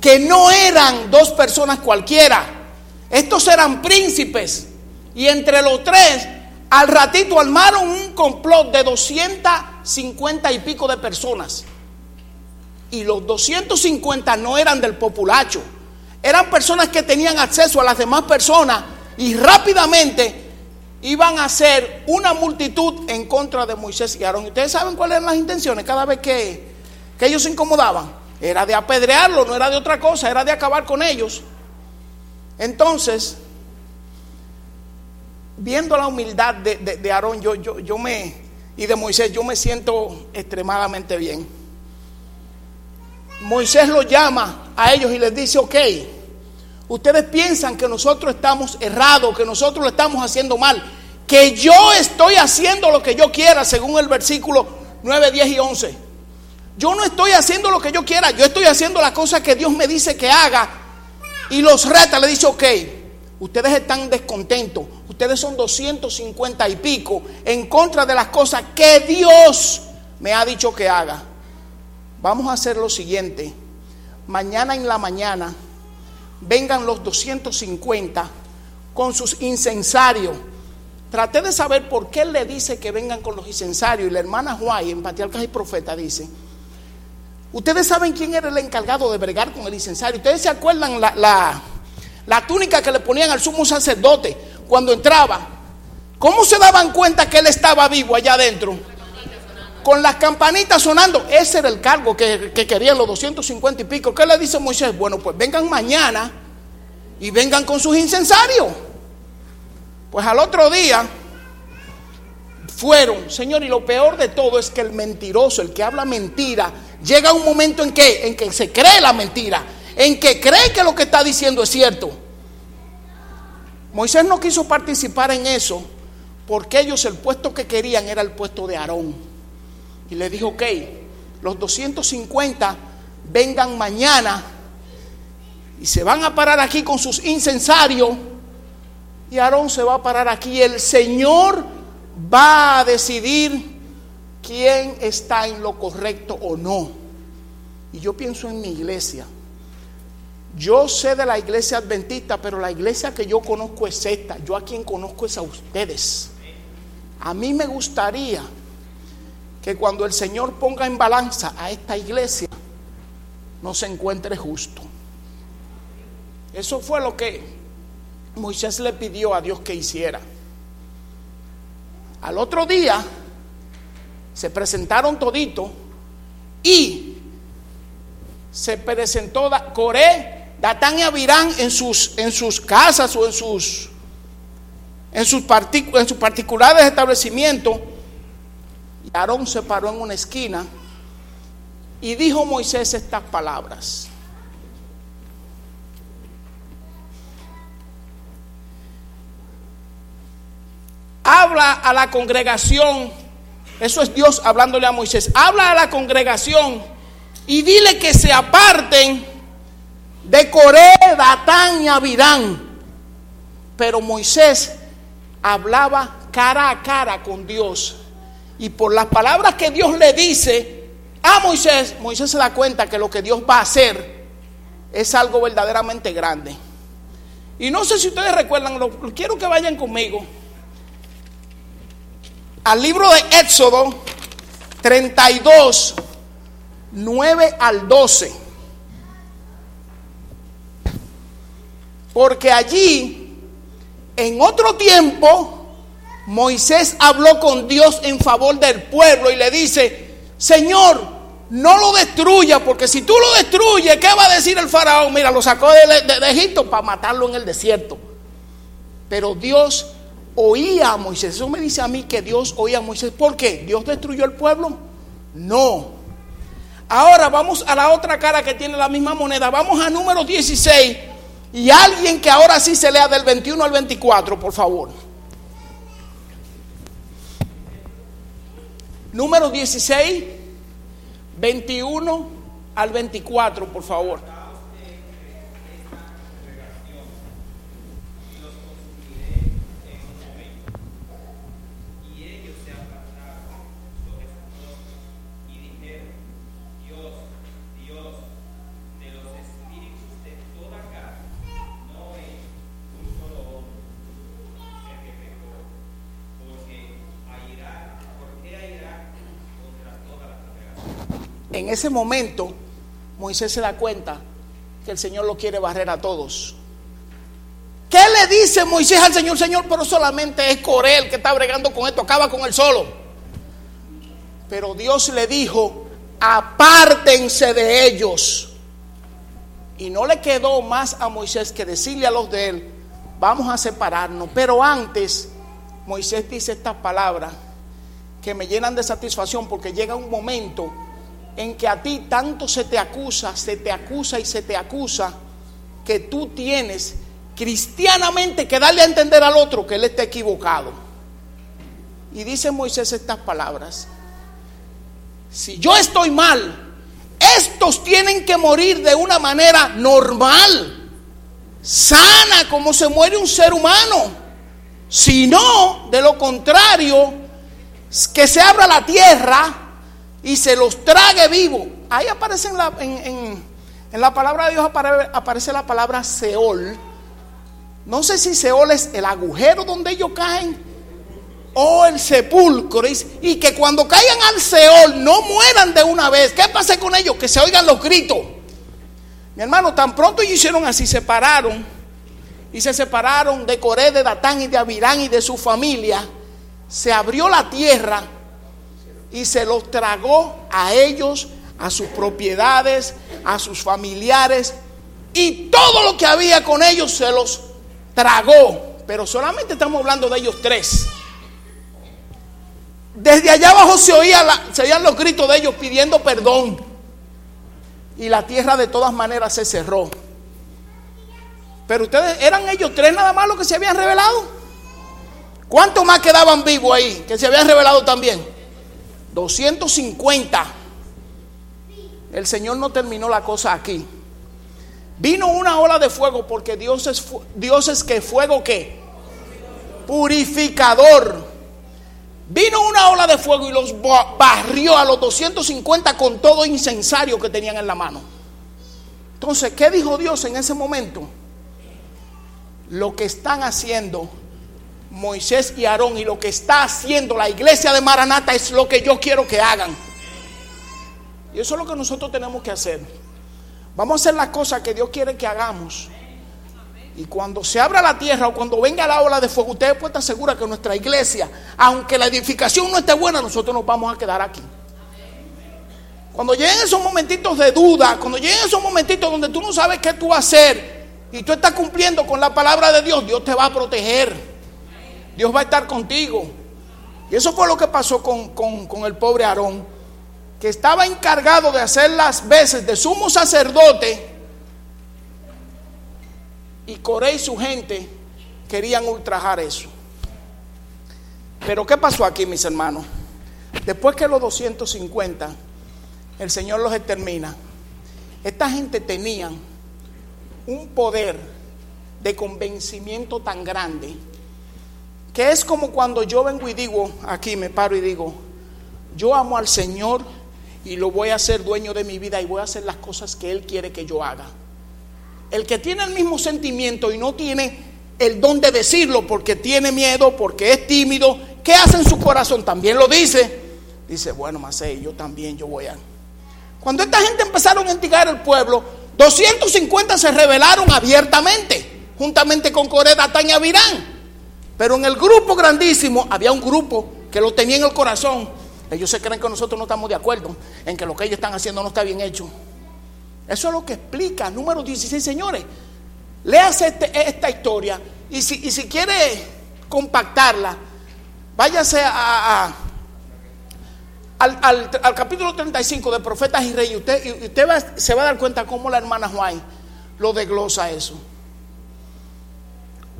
que no eran dos personas cualquiera. Estos eran príncipes. Y entre los tres, al ratito armaron un complot de 250 y pico de personas. Y los 250 no eran del populacho. Eran personas que tenían acceso a las demás personas y rápidamente iban a hacer una multitud en contra de Moisés y Aarón. ¿Ustedes saben cuáles eran las intenciones cada vez que, que ellos se incomodaban? Era de apedrearlo, no era de otra cosa, era de acabar con ellos. Entonces, viendo la humildad de, de- Aarón, yo, yo, yo me, y de Moisés, yo me siento extremadamente bien. Moisés los llama a ellos y les dice, ok, ustedes piensan que nosotros estamos errados, que nosotros lo estamos haciendo mal, que yo estoy haciendo lo que yo quiera, según el versículo 9, 10 y 11. Yo no estoy haciendo lo que yo quiera, yo estoy haciendo la cosa que Dios me dice que haga. Y los reta, le dice, ok, ustedes están descontentos, ustedes son 250 y pico en contra de las cosas que Dios me ha dicho que haga. Vamos a hacer lo siguiente, mañana en la mañana vengan los 250 con sus incensarios. Traté de saber por qué él le dice que vengan con los incensarios. Y la hermana Juay, en Patriarcas y Profeta, dice: Ustedes saben quién era el encargado de bregar con el incensario. Ustedes se acuerdan la, la, la túnica que le ponían al sumo sacerdote cuando entraba. ¿Cómo se daban cuenta que él estaba vivo allá adentro? Con las campanitas sonando. Ese era el cargo que, que querían los 250 y pico. ¿Qué le dice Moisés? Bueno, pues vengan mañana y vengan con sus incensarios. Pues al otro día fueron, Señor, y lo peor de todo es que el mentiroso, el que habla mentira, llega un momento en que, en que se cree la mentira, en que cree que lo que está diciendo es cierto. Moisés no quiso participar en eso porque ellos el puesto que querían era el puesto de Aarón. Y le dijo, ok, los 250 vengan mañana y se van a parar aquí con sus incensarios y Aarón se va a parar aquí. El Señor va a decidir quién está en lo correcto o no. Y yo pienso en mi iglesia. Yo sé de la iglesia adventista, pero la iglesia que yo conozco es esta. Yo a quien conozco es a ustedes. A mí me gustaría que cuando el Señor ponga en balanza a esta iglesia, no se encuentre justo. Eso fue lo que Moisés le pidió a Dios que hiciera. Al otro día se presentaron toditos y se presentó Coré, Datán y Abirán en sus, en sus casas o en sus, en sus, particu- en sus particulares establecimientos. Y Aarón se paró en una esquina y dijo Moisés estas palabras. Habla a la congregación, eso es Dios hablándole a Moisés, habla a la congregación y dile que se aparten de Coré, Datán y Abirán. Pero Moisés hablaba cara a cara con Dios. Y por las palabras que Dios le dice a Moisés, Moisés se da cuenta que lo que Dios va a hacer es algo verdaderamente grande. Y no sé si ustedes recuerdan, lo, quiero que vayan conmigo al libro de Éxodo 32, 9 al 12. Porque allí, en otro tiempo, Moisés habló con Dios en favor del pueblo y le dice, Señor, no lo destruya, porque si tú lo destruyes, ¿qué va a decir el faraón? Mira, lo sacó de, Egipto para matarlo en el desierto. Pero Dios oía a Moisés. Eso me dice a mí que Dios oía a Moisés. ¿Por qué? ¿Dios destruyó el pueblo? No. Ahora vamos a la otra cara que tiene la misma moneda. Vamos a número 16. Y alguien que ahora sí se lea del 21 al 24, por favor. Número 16, 21 al 24, por favor. En ese momento, Moisés se da cuenta que el Señor lo quiere barrer a todos. ¿Qué le dice Moisés al Señor? Señor, pero solamente es Coré el que está bregando con esto, acaba con él solo. Pero Dios le dijo, apártense de ellos. Y no le quedó más a Moisés que decirle a los de él, vamos a separarnos. Pero antes, Moisés dice estas palabras que me llenan de satisfacción porque llega un momento en que a ti tanto se te acusa, se te acusa y se te acusa, que tú tienes cristianamente que darle a entender al otro que él está equivocado. Y dice Moisés estas palabras, si yo estoy mal, estos tienen que morir de una manera normal, sana, como se muere un ser humano. Si no, de lo contrario, que se abra la tierra y se los trague vivo. Ahí aparece en la, en, en- la palabra de Dios apare- aparece la palabra Seol. No sé si Seol es el agujero donde ellos caen o el sepulcro. Y que cuando caigan al Seol no mueran de una vez. ¿Qué pasa con ellos? Que se oigan los gritos. Mi hermano, tan pronto ellos hicieron así, se separaron. Y se separaron de Coré, de Datán y de Abirán y de su familia. Se abrió la tierra y se los tragó a ellos, a sus propiedades, a sus familiares y todo lo que había con ellos se los tragó. Pero solamente estamos hablando de ellos tres. Desde allá abajo se, oía se oían los gritos de ellos pidiendo perdón. Y la tierra de todas maneras se cerró. Pero ustedes, ¿eran ellos tres nada más los que se habían revelado? ¿Cuántos más quedaban vivos ahí que se habían revelado también? 250. El Señor no terminó la cosa aquí. Vino una ola de fuego porque Dios es, Dios es que fuego qué? Purificador. Vino una ola de fuego y los ba- barrió a los 250 con todo incensario que tenían en la mano. Entonces, ¿qué dijo Dios en ese momento? Lo que están haciendo Moisés y Aarón y lo que está haciendo la iglesia de Maranata es lo que yo quiero que hagan. Y eso es lo que nosotros tenemos que hacer. Vamos a hacer las cosas que Dios quiere que hagamos. Y cuando se abra la tierra o cuando venga la ola de fuego, ustedes pueden estar seguros que nuestra iglesia, aunque la edificación no esté buena, nosotros nos vamos a quedar aquí. Cuando lleguen esos momentitos de duda, cuando lleguen esos momentitos donde tú no sabes qué tú hacer y tú estás cumpliendo con la palabra de Dios, Dios te va a proteger. Dios va a estar contigo. Y eso fue lo que pasó con, con- con el pobre Aarón, que estaba encargado de hacer las veces de sumo sacerdote. Y Coré y su gente querían ultrajar eso. Pero ¿qué pasó aquí, mis hermanos? Después que los 250, el Señor los extermina, esta gente tenía un poder de convencimiento tan grande que es como cuando yo vengo y digo, aquí me paro y digo, yo amo al Señor y lo voy a hacer dueño de mi vida y voy a hacer las cosas que Él quiere que yo haga. El que tiene el mismo sentimiento y no tiene el don de decirlo porque tiene miedo, porque es tímido, ¿qué hace en su corazón? También lo dice. Dice, bueno, Macei, yo también, yo voy a... Cuando esta gente empezaron a instigar el pueblo, 250 se rebelaron abiertamente, juntamente con Coré, Datán y Abirán. Pero en el grupo grandísimo había un grupo que lo tenía en el corazón. Ellos se creen que nosotros no estamos de acuerdo en que lo que ellos están haciendo no está bien hecho. Eso es lo que explica número 16, señores. Léase este- esta historia y si, quiere compactarla, váyase al, al- al capítulo 35 de Profetas y Reyes. Usted, y usted se va a dar cuenta cómo la hermana Juan lo desglosa eso.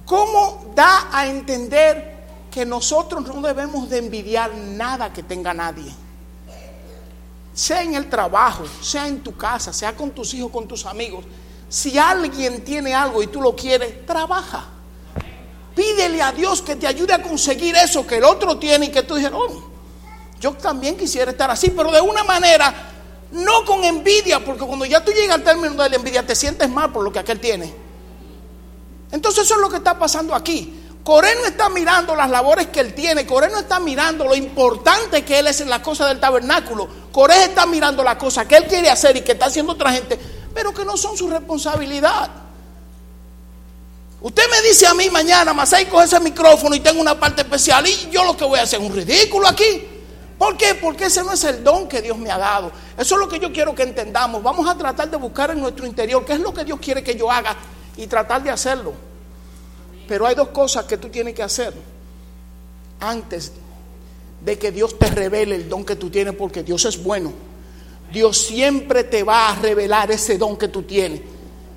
¿Cómo da a entender que nosotros no debemos de envidiar nada que tenga nadie? Sea en el trabajo, sea en tu casa, sea con tus hijos, con tus amigos. Si alguien tiene algo y tú lo quieres, trabaja. Pídele a Dios que te ayude a conseguir eso que el otro tiene y que tú dices, oh, yo también quisiera estar así, pero de una manera, no con envidia, porque cuando ya tú llegas al término de la envidia, te sientes mal por lo que aquel tiene. Entonces eso es lo que está pasando aquí. Coré no está mirando las labores que él tiene, Coré no está mirando lo importante que él es en las cosas del tabernáculo. Coré está mirando las cosas que él quiere hacer y que está haciendo otra gente, pero que no son su responsabilidad. Usted me dice a mí mañana, Masai, coge ese micrófono y tengo una parte especial y yo lo que voy a hacer es un ridículo aquí. ¿Por qué? Porque ese no es el don que Dios me ha dado. Eso es lo que yo quiero que entendamos. Vamos a tratar de buscar en nuestro interior qué es lo que Dios quiere que yo haga y tratar de hacerlo. Pero hay dos cosas que tú tienes que hacer antes de que Dios te revele el don que tú tienes, porque Dios es bueno. Dios siempre te va a revelar ese don que tú tienes.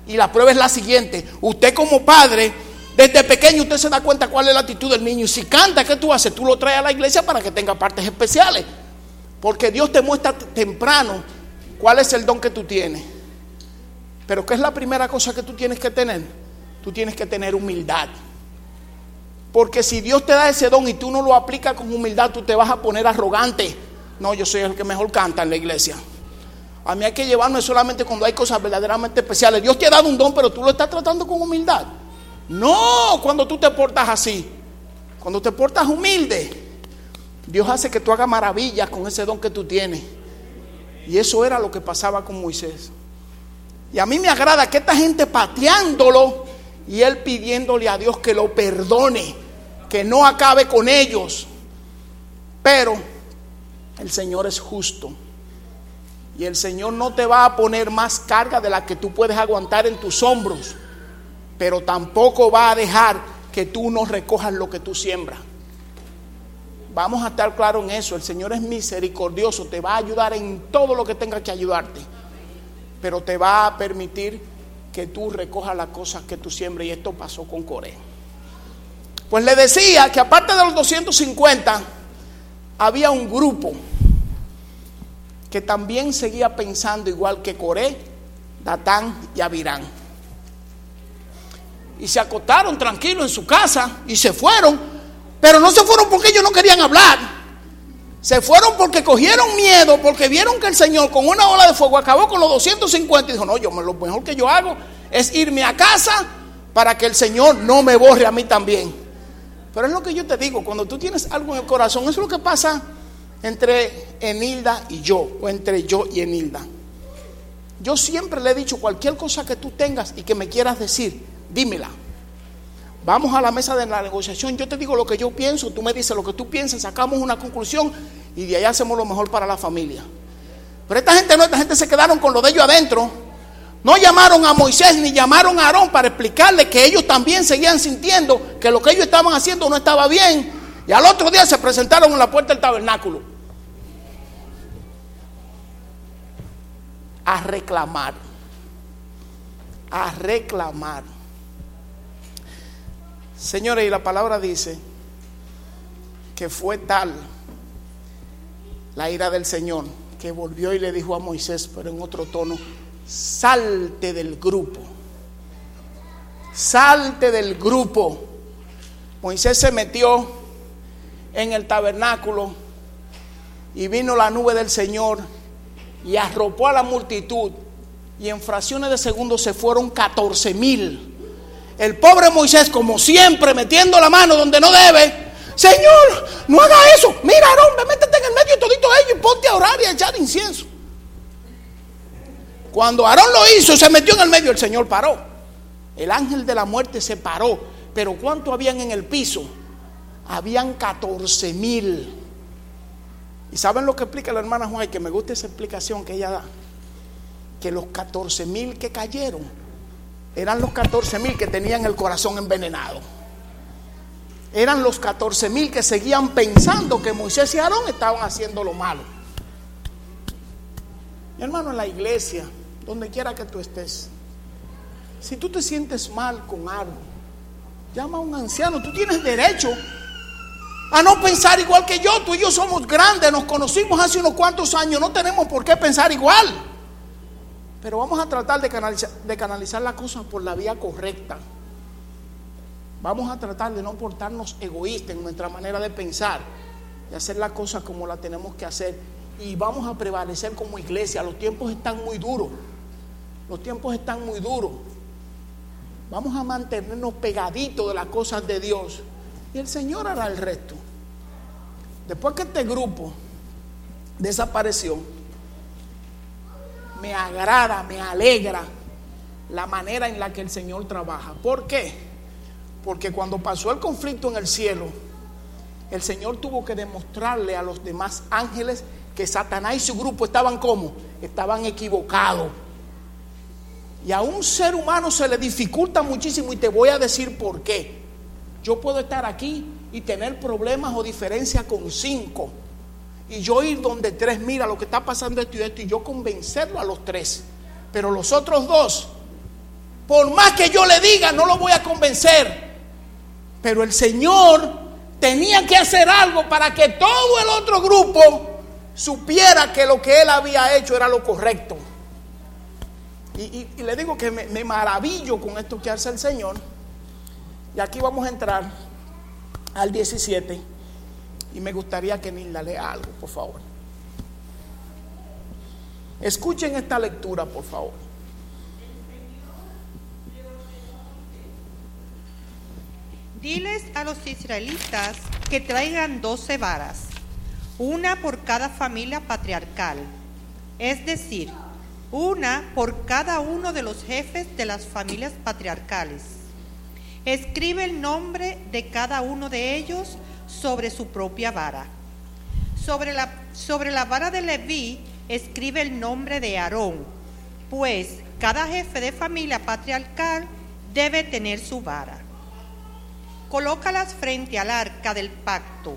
Y la prueba es la siguiente. Usted como padre, desde pequeño usted se da cuenta cuál es la actitud del niño. Y si canta, ¿qué tú haces? Tú lo traes a la iglesia para que tenga partes especiales. Porque Dios te muestra temprano cuál es el don que tú tienes. Pero ¿qué es la primera cosa que tú tienes que tener? Tú tienes que tener humildad. Porque si Dios te da ese don y tú no lo aplicas con humildad, tú te vas a poner arrogante. No, yo soy el que mejor canta en la iglesia. A mí hay que llevarme solamente cuando hay cosas verdaderamente especiales. Dios te ha dado un don, pero tú lo estás tratando con humildad. No, cuando tú te portas así. Cuando te portas humilde, Dios hace que tú hagas maravillas con ese don que tú tienes. Y eso era lo que pasaba con Moisés. Y a mí me agrada que esta gente pateándolo y él pidiéndole a Dios que lo perdone, que no acabe con ellos. Pero el Señor es justo. Y el Señor no te va a poner más carga de la que tú puedes aguantar en tus hombros. Pero tampoco va a dejar que tú no recojas lo que tú siembras. Vamos a estar claros en eso. El Señor es misericordioso. Te va a ayudar en todo lo que tenga que ayudarte. Pero te va a permitir que tú recojas las cosas que tú siembras. Y esto pasó con Coré. Pues le decía que aparte de los 250, había un grupo que también seguía pensando igual que Coré, Datán y Abirán. Y se acotaron tranquilos en su casa y se fueron, pero no se fueron porque ellos no querían hablar. Se fueron porque cogieron miedo, porque vieron que el Señor con una ola de fuego acabó con los 250 y dijo, no, yo lo mejor que yo hago es irme a casa para que el Señor no me borre a mí también. Pero es lo que yo te digo, cuando tú tienes algo en el corazón, eso es lo que pasa entre Enilda y yo, o entre yo y Enilda. Yo siempre le he dicho, cualquier cosa que tú tengas y que me quieras decir, dímela. Vamos a la mesa de la negociación, yo te digo lo que yo pienso, tú me dices lo que tú piensas, sacamos una conclusión y de ahí hacemos lo mejor para la familia. Pero esta gente no, esta gente se quedaron con lo de ellos adentro. No llamaron a Moisés ni llamaron a Aarón para explicarle que ellos también seguían sintiendo que lo que ellos estaban haciendo no estaba bien. Y al otro día se presentaron en la puerta del tabernáculo a reclamar. A reclamar. Señores, y la palabra dice que fue tal la ira del Señor que volvió y le dijo a Moisés, pero en otro tono, salte del grupo. Salte del grupo. Moisés se metió en el tabernáculo y vino la nube del Señor y arropó a la multitud y en fracciones de segundos se fueron 14 mil. El pobre Moisés, como siempre, metiendo la mano donde no debe. Señor, no haga eso. Mira, Aarón, métete en el medio de todito ellos y ponte a orar y a echar incienso. Cuando Aarón lo hizo, se metió en el medio, el Señor paró. El ángel de la muerte se paró. Pero ¿cuánto habían en el piso? habían 14 mil. ¿Y saben lo que explica la hermana Juan? Que me gusta esa explicación que ella da. Que los 14 mil que cayeron eran los 14 mil que tenían el corazón envenenado. Eran los 14 mil que seguían pensando que Moisés y Aarón estaban haciendo lo malo. Mi hermano, en la iglesia, donde quiera que tú estés, si tú te sientes mal con algo, llama a un anciano. Tú tienes derecho a no pensar igual que yo. Tú y yo somos grandes, nos conocimos hace unos cuantos años, no tenemos por qué pensar igual. Pero vamos a tratar de canalizar, de canalizar las cosas por la vía correcta. Vamos a tratar de no portarnos egoístas en nuestra manera de pensar y hacer las cosas como las tenemos que hacer. Y vamos a prevalecer como iglesia. Los tiempos están muy duros. Los tiempos están muy duros. Vamos a mantenernos pegaditos de las cosas de Dios. Y el Señor hará el resto. Después que este grupo desapareció, me agrada, me alegra la manera en la que el Señor trabaja. ¿Por qué? Porque cuando pasó el conflicto en el cielo, el Señor tuvo que demostrarle a los demás ángeles que Satanás y su grupo estaban como, estaban equivocados. Y a un ser humano se le dificulta muchísimo y te voy a decir por qué. Yo puedo estar aquí y tener problemas o diferencias con cinco. Y yo ir donde tres, mira lo que está pasando esto y esto, y yo convencerlo a los tres. Pero los otros dos, por más que yo le diga, no lo voy a convencer. Pero el Señor tenía que hacer algo para que todo el otro grupo supiera que lo que él había hecho era lo correcto. Y, y- le digo que me, me maravillo con esto que hace el Señor. Y aquí vamos a entrar al 17. Y me gustaría que Nilda lea algo, por favor. Escuchen esta lectura, por favor. Diles a los israelitas que traigan doce varas, una por cada familia patriarcal, es decir, una por cada uno de los jefes de las familias patriarcales. Escribe el nombre de cada uno de ellos sobre su propia vara. Sobre la, sobre la vara de Leví escribe el nombre de Aarón, pues cada jefe de familia patriarcal debe tener su vara. Colócalas frente al arca del pacto,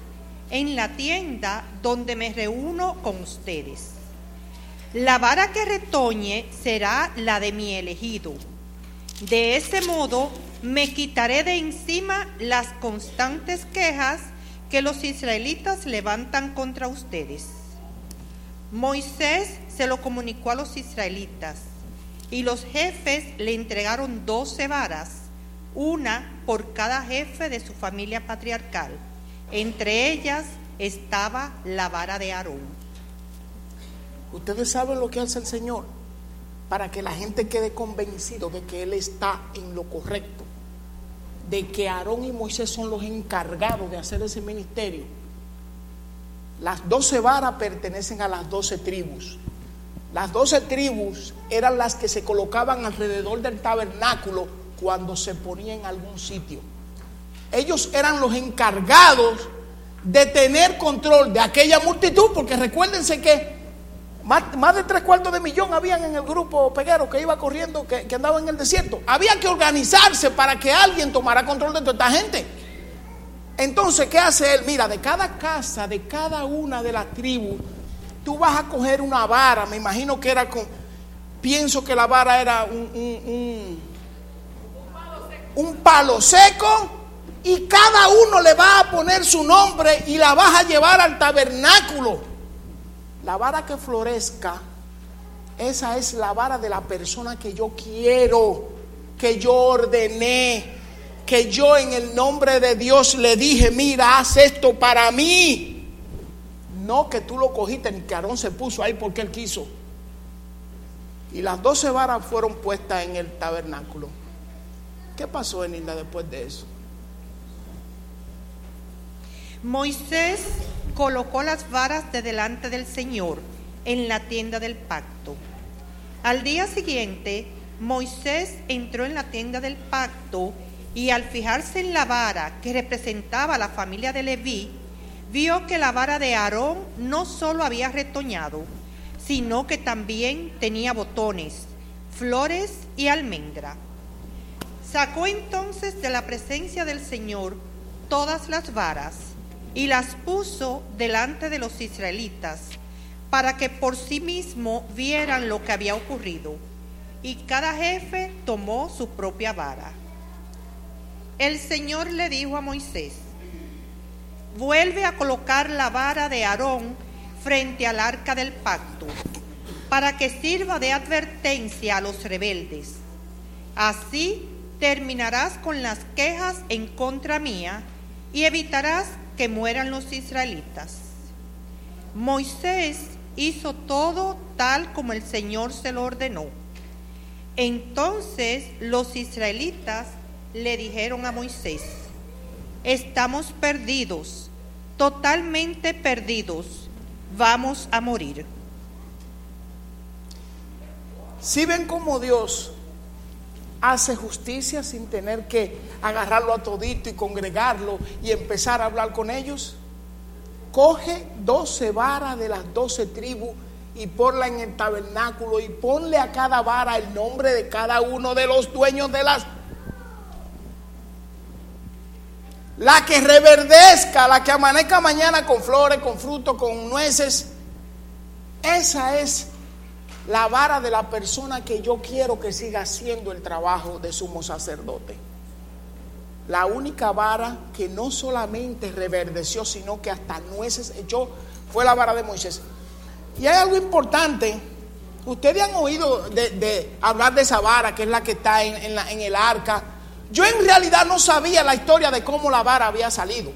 en la tienda donde me reúno con ustedes. La vara que retoñe será la de mi elegido. De ese modo me quitaré de encima las constantes quejas que los israelitas levantan contra ustedes. Moisés se lo comunicó a los israelitas y los jefes le entregaron doce varas, una por cada jefe de su familia patriarcal. Entre ellas estaba la vara de Aarón. Ustedes saben lo que hace el Señor para que la gente quede convencido de que Él está en lo correcto, de que Aarón y Moisés son los encargados de hacer ese ministerio. Las doce varas pertenecen a las doce tribus. Las doce tribus eran las que se colocaban alrededor del tabernáculo cuando se ponía en algún sitio. Ellos eran los encargados de tener control de aquella multitud, porque recuérdense que más, de tres cuartos de millón habían en el grupo peguero que iba corriendo, que, que andaba en el desierto. Había que organizarse para que alguien tomara control de toda esta gente. Entonces, ¿qué hace él? Mira, de cada casa, de cada una de las tribus, tú vas a coger una vara. Me imagino que era con. Pienso que la vara era un, un, un, un palo seco. Y cada uno le va a poner su nombre y la vas a llevar al tabernáculo. La vara que florezca, esa es la vara de la persona que yo quiero, que yo ordené, que yo en el nombre de Dios le dije, mira, haz esto para mí. No que tú lo cogiste ni que Aarón se puso ahí porque él quiso. Y las doce varas fueron puestas en el tabernáculo. ¿Qué pasó, Enilda, después de eso? Moisés colocó las varas de delante del Señor en la tienda del pacto. Al día siguiente, Moisés entró en la tienda del pacto y al fijarse en la vara que representaba a la familia de Leví, vio que la vara de Aarón no solo había retoñado, sino que también tenía botones, flores y almendra. Sacó entonces de la presencia del Señor todas las varas y las puso delante de los israelitas para que por sí mismo vieran lo que había ocurrido. Y cada jefe tomó su propia vara. El Señor le dijo a Moisés, vuelve a colocar la vara de Aarón frente al arca del pacto, para que sirva de advertencia a los rebeldes. Así terminarás con las quejas en contra mía y evitarás que mueran los israelitas. Moisés hizo todo tal como el Señor se lo ordenó. Entonces los israelitas le dijeron a Moisés, estamos perdidos, totalmente perdidos, vamos a morir. Si ven cómo Dios hace justicia sin tener que agarrarlo a todito y congregarlo y empezar a hablar con ellos, coge doce varas de las doce tribus y ponla en el tabernáculo y ponle a cada vara el nombre de cada uno de los dueños de las... La que reverdezca, la que amanezca mañana con flores, con frutos, con nueces. Esa es la vara de la persona que yo quiero que siga haciendo el trabajo de sumo sacerdote. La única vara que no solamente reverdeció, sino que hasta nueces echó, fue la vara de Moisés. Y hay algo importante. Ustedes han oído de, hablar de esa vara, que es la que está en la- en el arca. Yo en realidad no sabía la historia de cómo la vara había salido.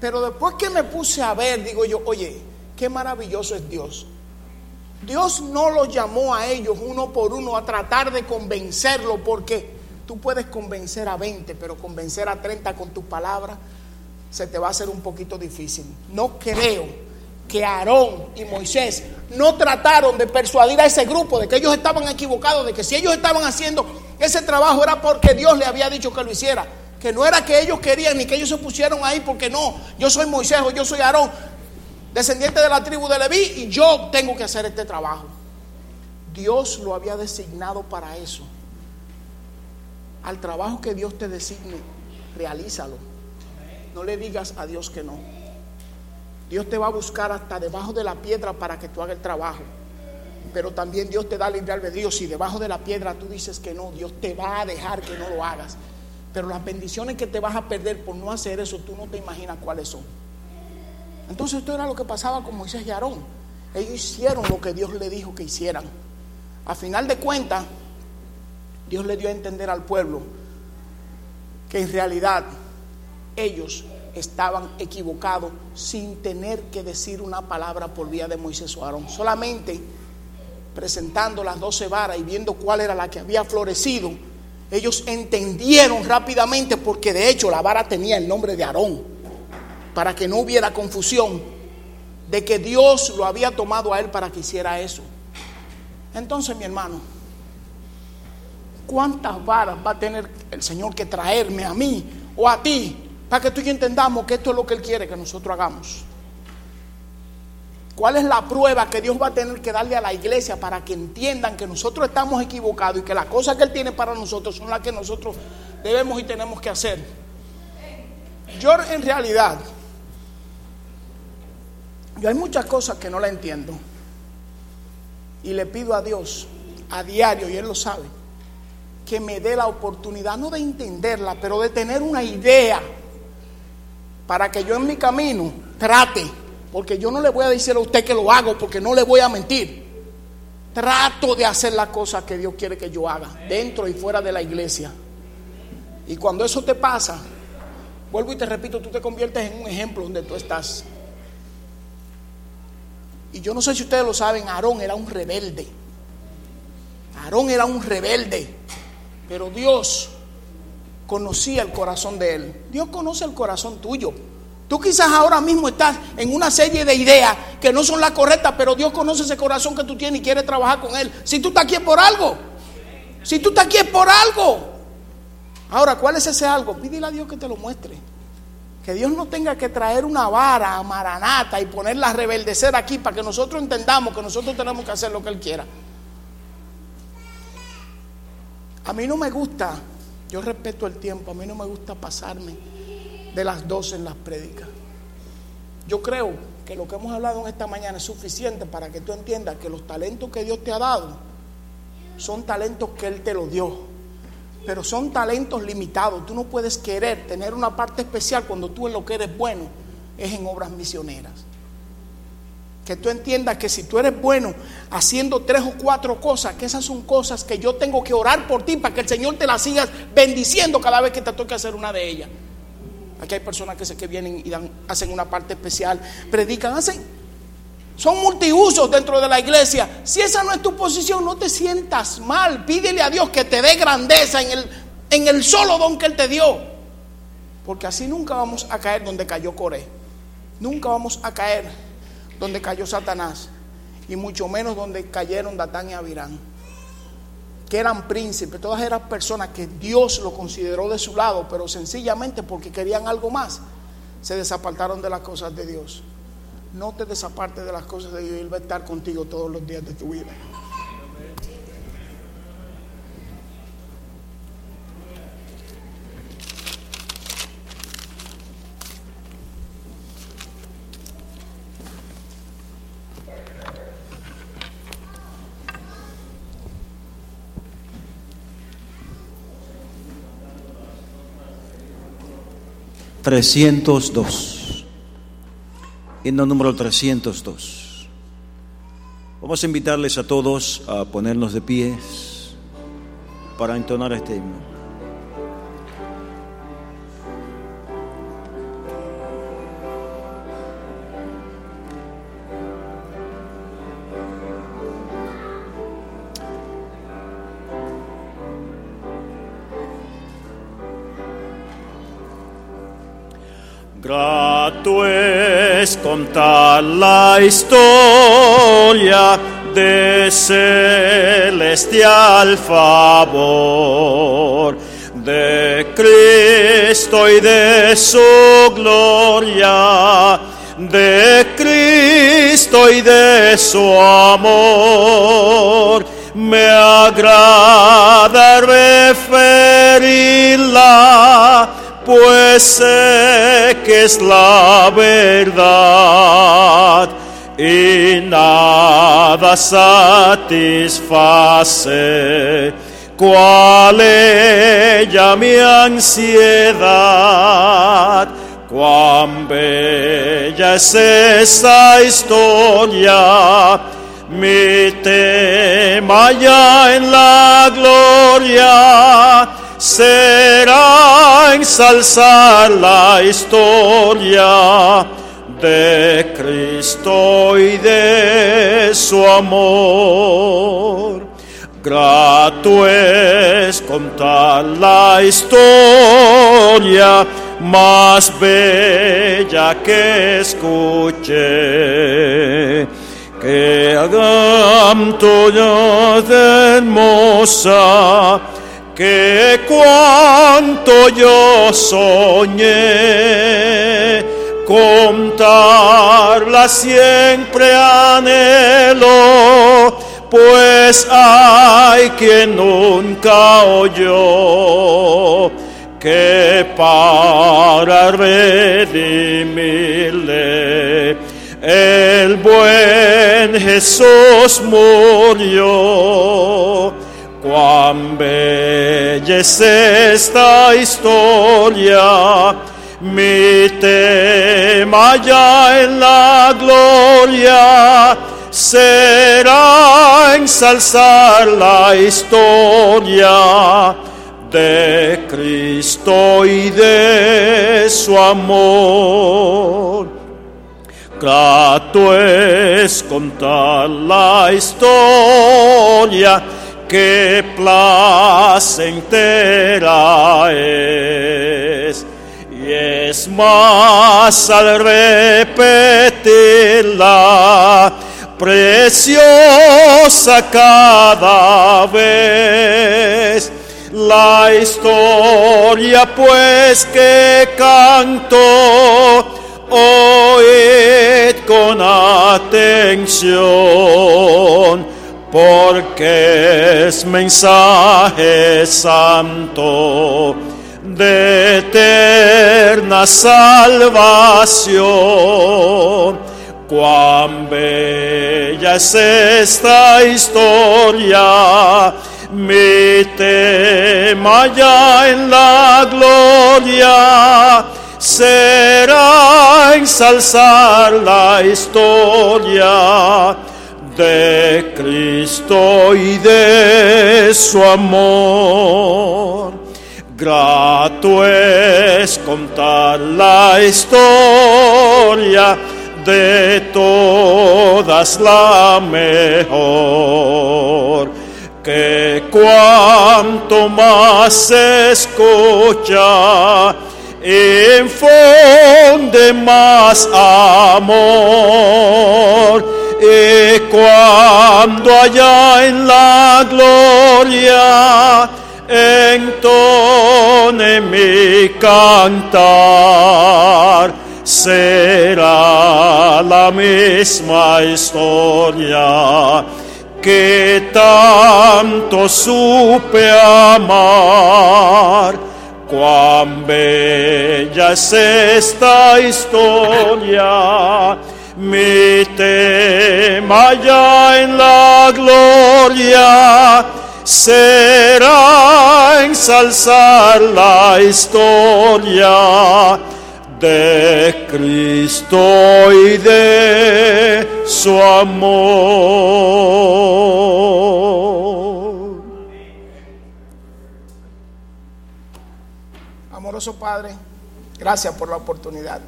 Pero después que me puse a ver, digo yo, oye, qué maravilloso es Dios. Dios no los llamó a ellos uno por uno a tratar de convencerlo, porque tú puedes convencer a 20, pero convencer a 30 con tus palabras se te va a hacer un poquito difícil. No creo que Aarón y Moisés no trataron de persuadir a ese grupo de que ellos estaban equivocados, de que si ellos estaban haciendo ese trabajo era porque Dios le había dicho que lo hiciera. Que no era que ellos querían ni que ellos se pusieron ahí porque no, yo soy Moisés o yo soy Aarón, descendiente de la tribu de Leví y yo tengo que hacer este trabajo. Dios lo había designado para eso. Al trabajo que Dios te designe, realízalo. No le digas a Dios que no. Dios te va a buscar hasta debajo de la piedra para que tú hagas el trabajo. Pero también Dios te da libre albedrío. Si debajo de la piedra tú dices que no, Dios te va a dejar que no lo hagas. Pero las bendiciones que te vas a perder por no hacer eso, tú no te imaginas cuáles son. Entonces esto era lo que pasaba con Moisés y Aarón. Ellos hicieron lo que Dios le dijo que hicieran. A final de cuentas, Dios le dio a entender al pueblo que en realidad ellos estaban equivocados sin tener que decir una palabra por vía de Moisés o Aarón. Solamente presentando las doce varas y viendo cuál era la que había florecido, ellos entendieron rápidamente porque de hecho la vara tenía el nombre de Aarón, para que no hubiera confusión de que Dios lo había tomado a él para que hiciera eso. Entonces, mi hermano, ¿cuántas varas va a tener el Señor que traerme a mí o a ti para que tú y yo entendamos que esto es lo que Él quiere que nosotros hagamos? ¿Cuál es la prueba que Dios va a tener que darle a la iglesia para que entiendan que nosotros estamos equivocados y que las cosas que Él tiene para nosotros son las que nosotros debemos y tenemos que hacer? Yo en realidad, yo hay muchas cosas que no la entiendo y le pido a Dios a diario, y Él lo sabe, que me dé la oportunidad, no de entenderla, pero de tener una idea para que yo en mi camino trate, porque yo no le voy a decir a usted que lo hago, porque no le voy a mentir. Trato de hacer las cosas que Dios quiere que yo haga, dentro y fuera de la iglesia. Y cuando eso te pasa, vuelvo y te repito, tú te conviertes en un ejemplo donde tú estás. Y yo no sé si ustedes lo saben, Aarón era un rebelde. Aarón era un rebelde. Pero Dios conocía el corazón de él. Dios conoce el corazón tuyo. Tú quizás ahora mismo estás en una serie de ideas que no son las correctas, pero Dios conoce ese corazón que tú tienes y quiere trabajar con él. Si tú estás aquí es por algo. Si tú estás aquí es por algo. Ahora, ¿cuál es ese algo? Pídele a Dios que te lo muestre. Que Dios no tenga que traer una vara a Maranata y ponerla a rebeldecer aquí para que nosotros entendamos que nosotros tenemos que hacer lo que Él quiera. A mí no me gusta, yo respeto el tiempo, a mí no me gusta pasarme de las 12 en las prédicas. Yo creo que lo que hemos hablado en esta mañana es suficiente para que tú entiendas que los talentos que Dios te ha dado son talentos que Él te los dio. Pero son talentos limitados. Tú no puedes querer tener una parte especial cuando tú en lo que eres bueno es en obras misioneras. Que tú entiendas que si tú eres bueno haciendo tres o cuatro cosas, que esas son cosas que yo tengo que orar por ti para que el Señor te las siga bendiciendo cada vez que te toque hacer una de ellas. Aquí hay personas que, se, que vienen y dan, hacen una parte especial, predican, hacen. Son multiusos dentro de la iglesia. Si esa no es tu posición, no te sientas mal. Pídele a Dios que te dé grandeza en el, en el solo don que Él te dio. Porque así nunca vamos a caer donde cayó Coré. Nunca vamos a caer donde cayó Satanás. Y mucho menos donde cayeron Datán y Abirán. Que eran príncipes. Todas eran personas que Dios lo consideró de su lado. Pero sencillamente porque querían algo más. Se desapartaron de las cosas de Dios no te desapartes de las cosas de Dios Él va a estar contigo todos los días de tu vida. Trescientos dos. Himno número 302. Vamos a invitarles a todos a ponernos de pies para entonar este himno. Grato es contar la historia de celestial favor de Cristo y de su gloria, de Cristo y de su amor. Me agrada referirla pues sé que es la verdad y nada satisface. Cuál ella mi ansiedad. Cuán bella es esa historia, mi tema ya en la gloria será ensalzar la historia de Cristo y de su amor. Grato es contar la historia más bella que escuché, que hagan tuya hermosa que cuanto yo soñé, contarla siempre anhelo, pues hay quien nunca oyó que para redimirle el buen Jesús murió Cuán bella es esta historia, mi tema ya en la gloria será ensalzar la historia de Cristo y de su amor. Grato es contar la historia que placentera es. Y es más al repetirla, preciosa cada vez. la historia pues que canto, oíd con atención, porque es mensaje santo de eterna salvación. Cuán bella es esta historia, mi tema ya en la gloria será ensalzar la historia de Cristo y de su amor. Grato es contar la historia de todas la mejor, que cuanto más se escucha, infunde más amor. Y cuando allá en la gloria entone mi cantar, será la misma historia que tanto supe amar. Cuán bella es esta historia, mi tema ya en la gloria será ensalzar la historia de Cristo y de su amor. Amoroso Padre, gracias por la oportunidad.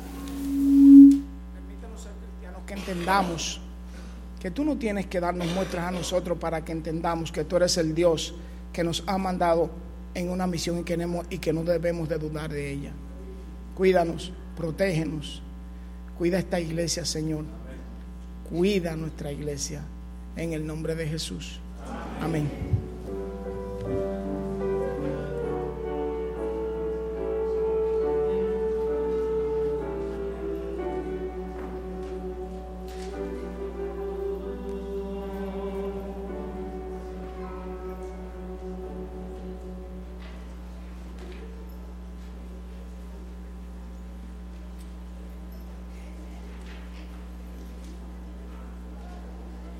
Permítanos ser cristianos que entendamos que tú no tienes que darnos muestras a nosotros para que entendamos que tú eres el Dios que nos ha mandado en una misión y que, no- y que no debemos de dudar de ella. Cuídanos, protégenos, cuida esta iglesia, Señor. Cuida nuestra iglesia en el nombre de Jesús. Amén.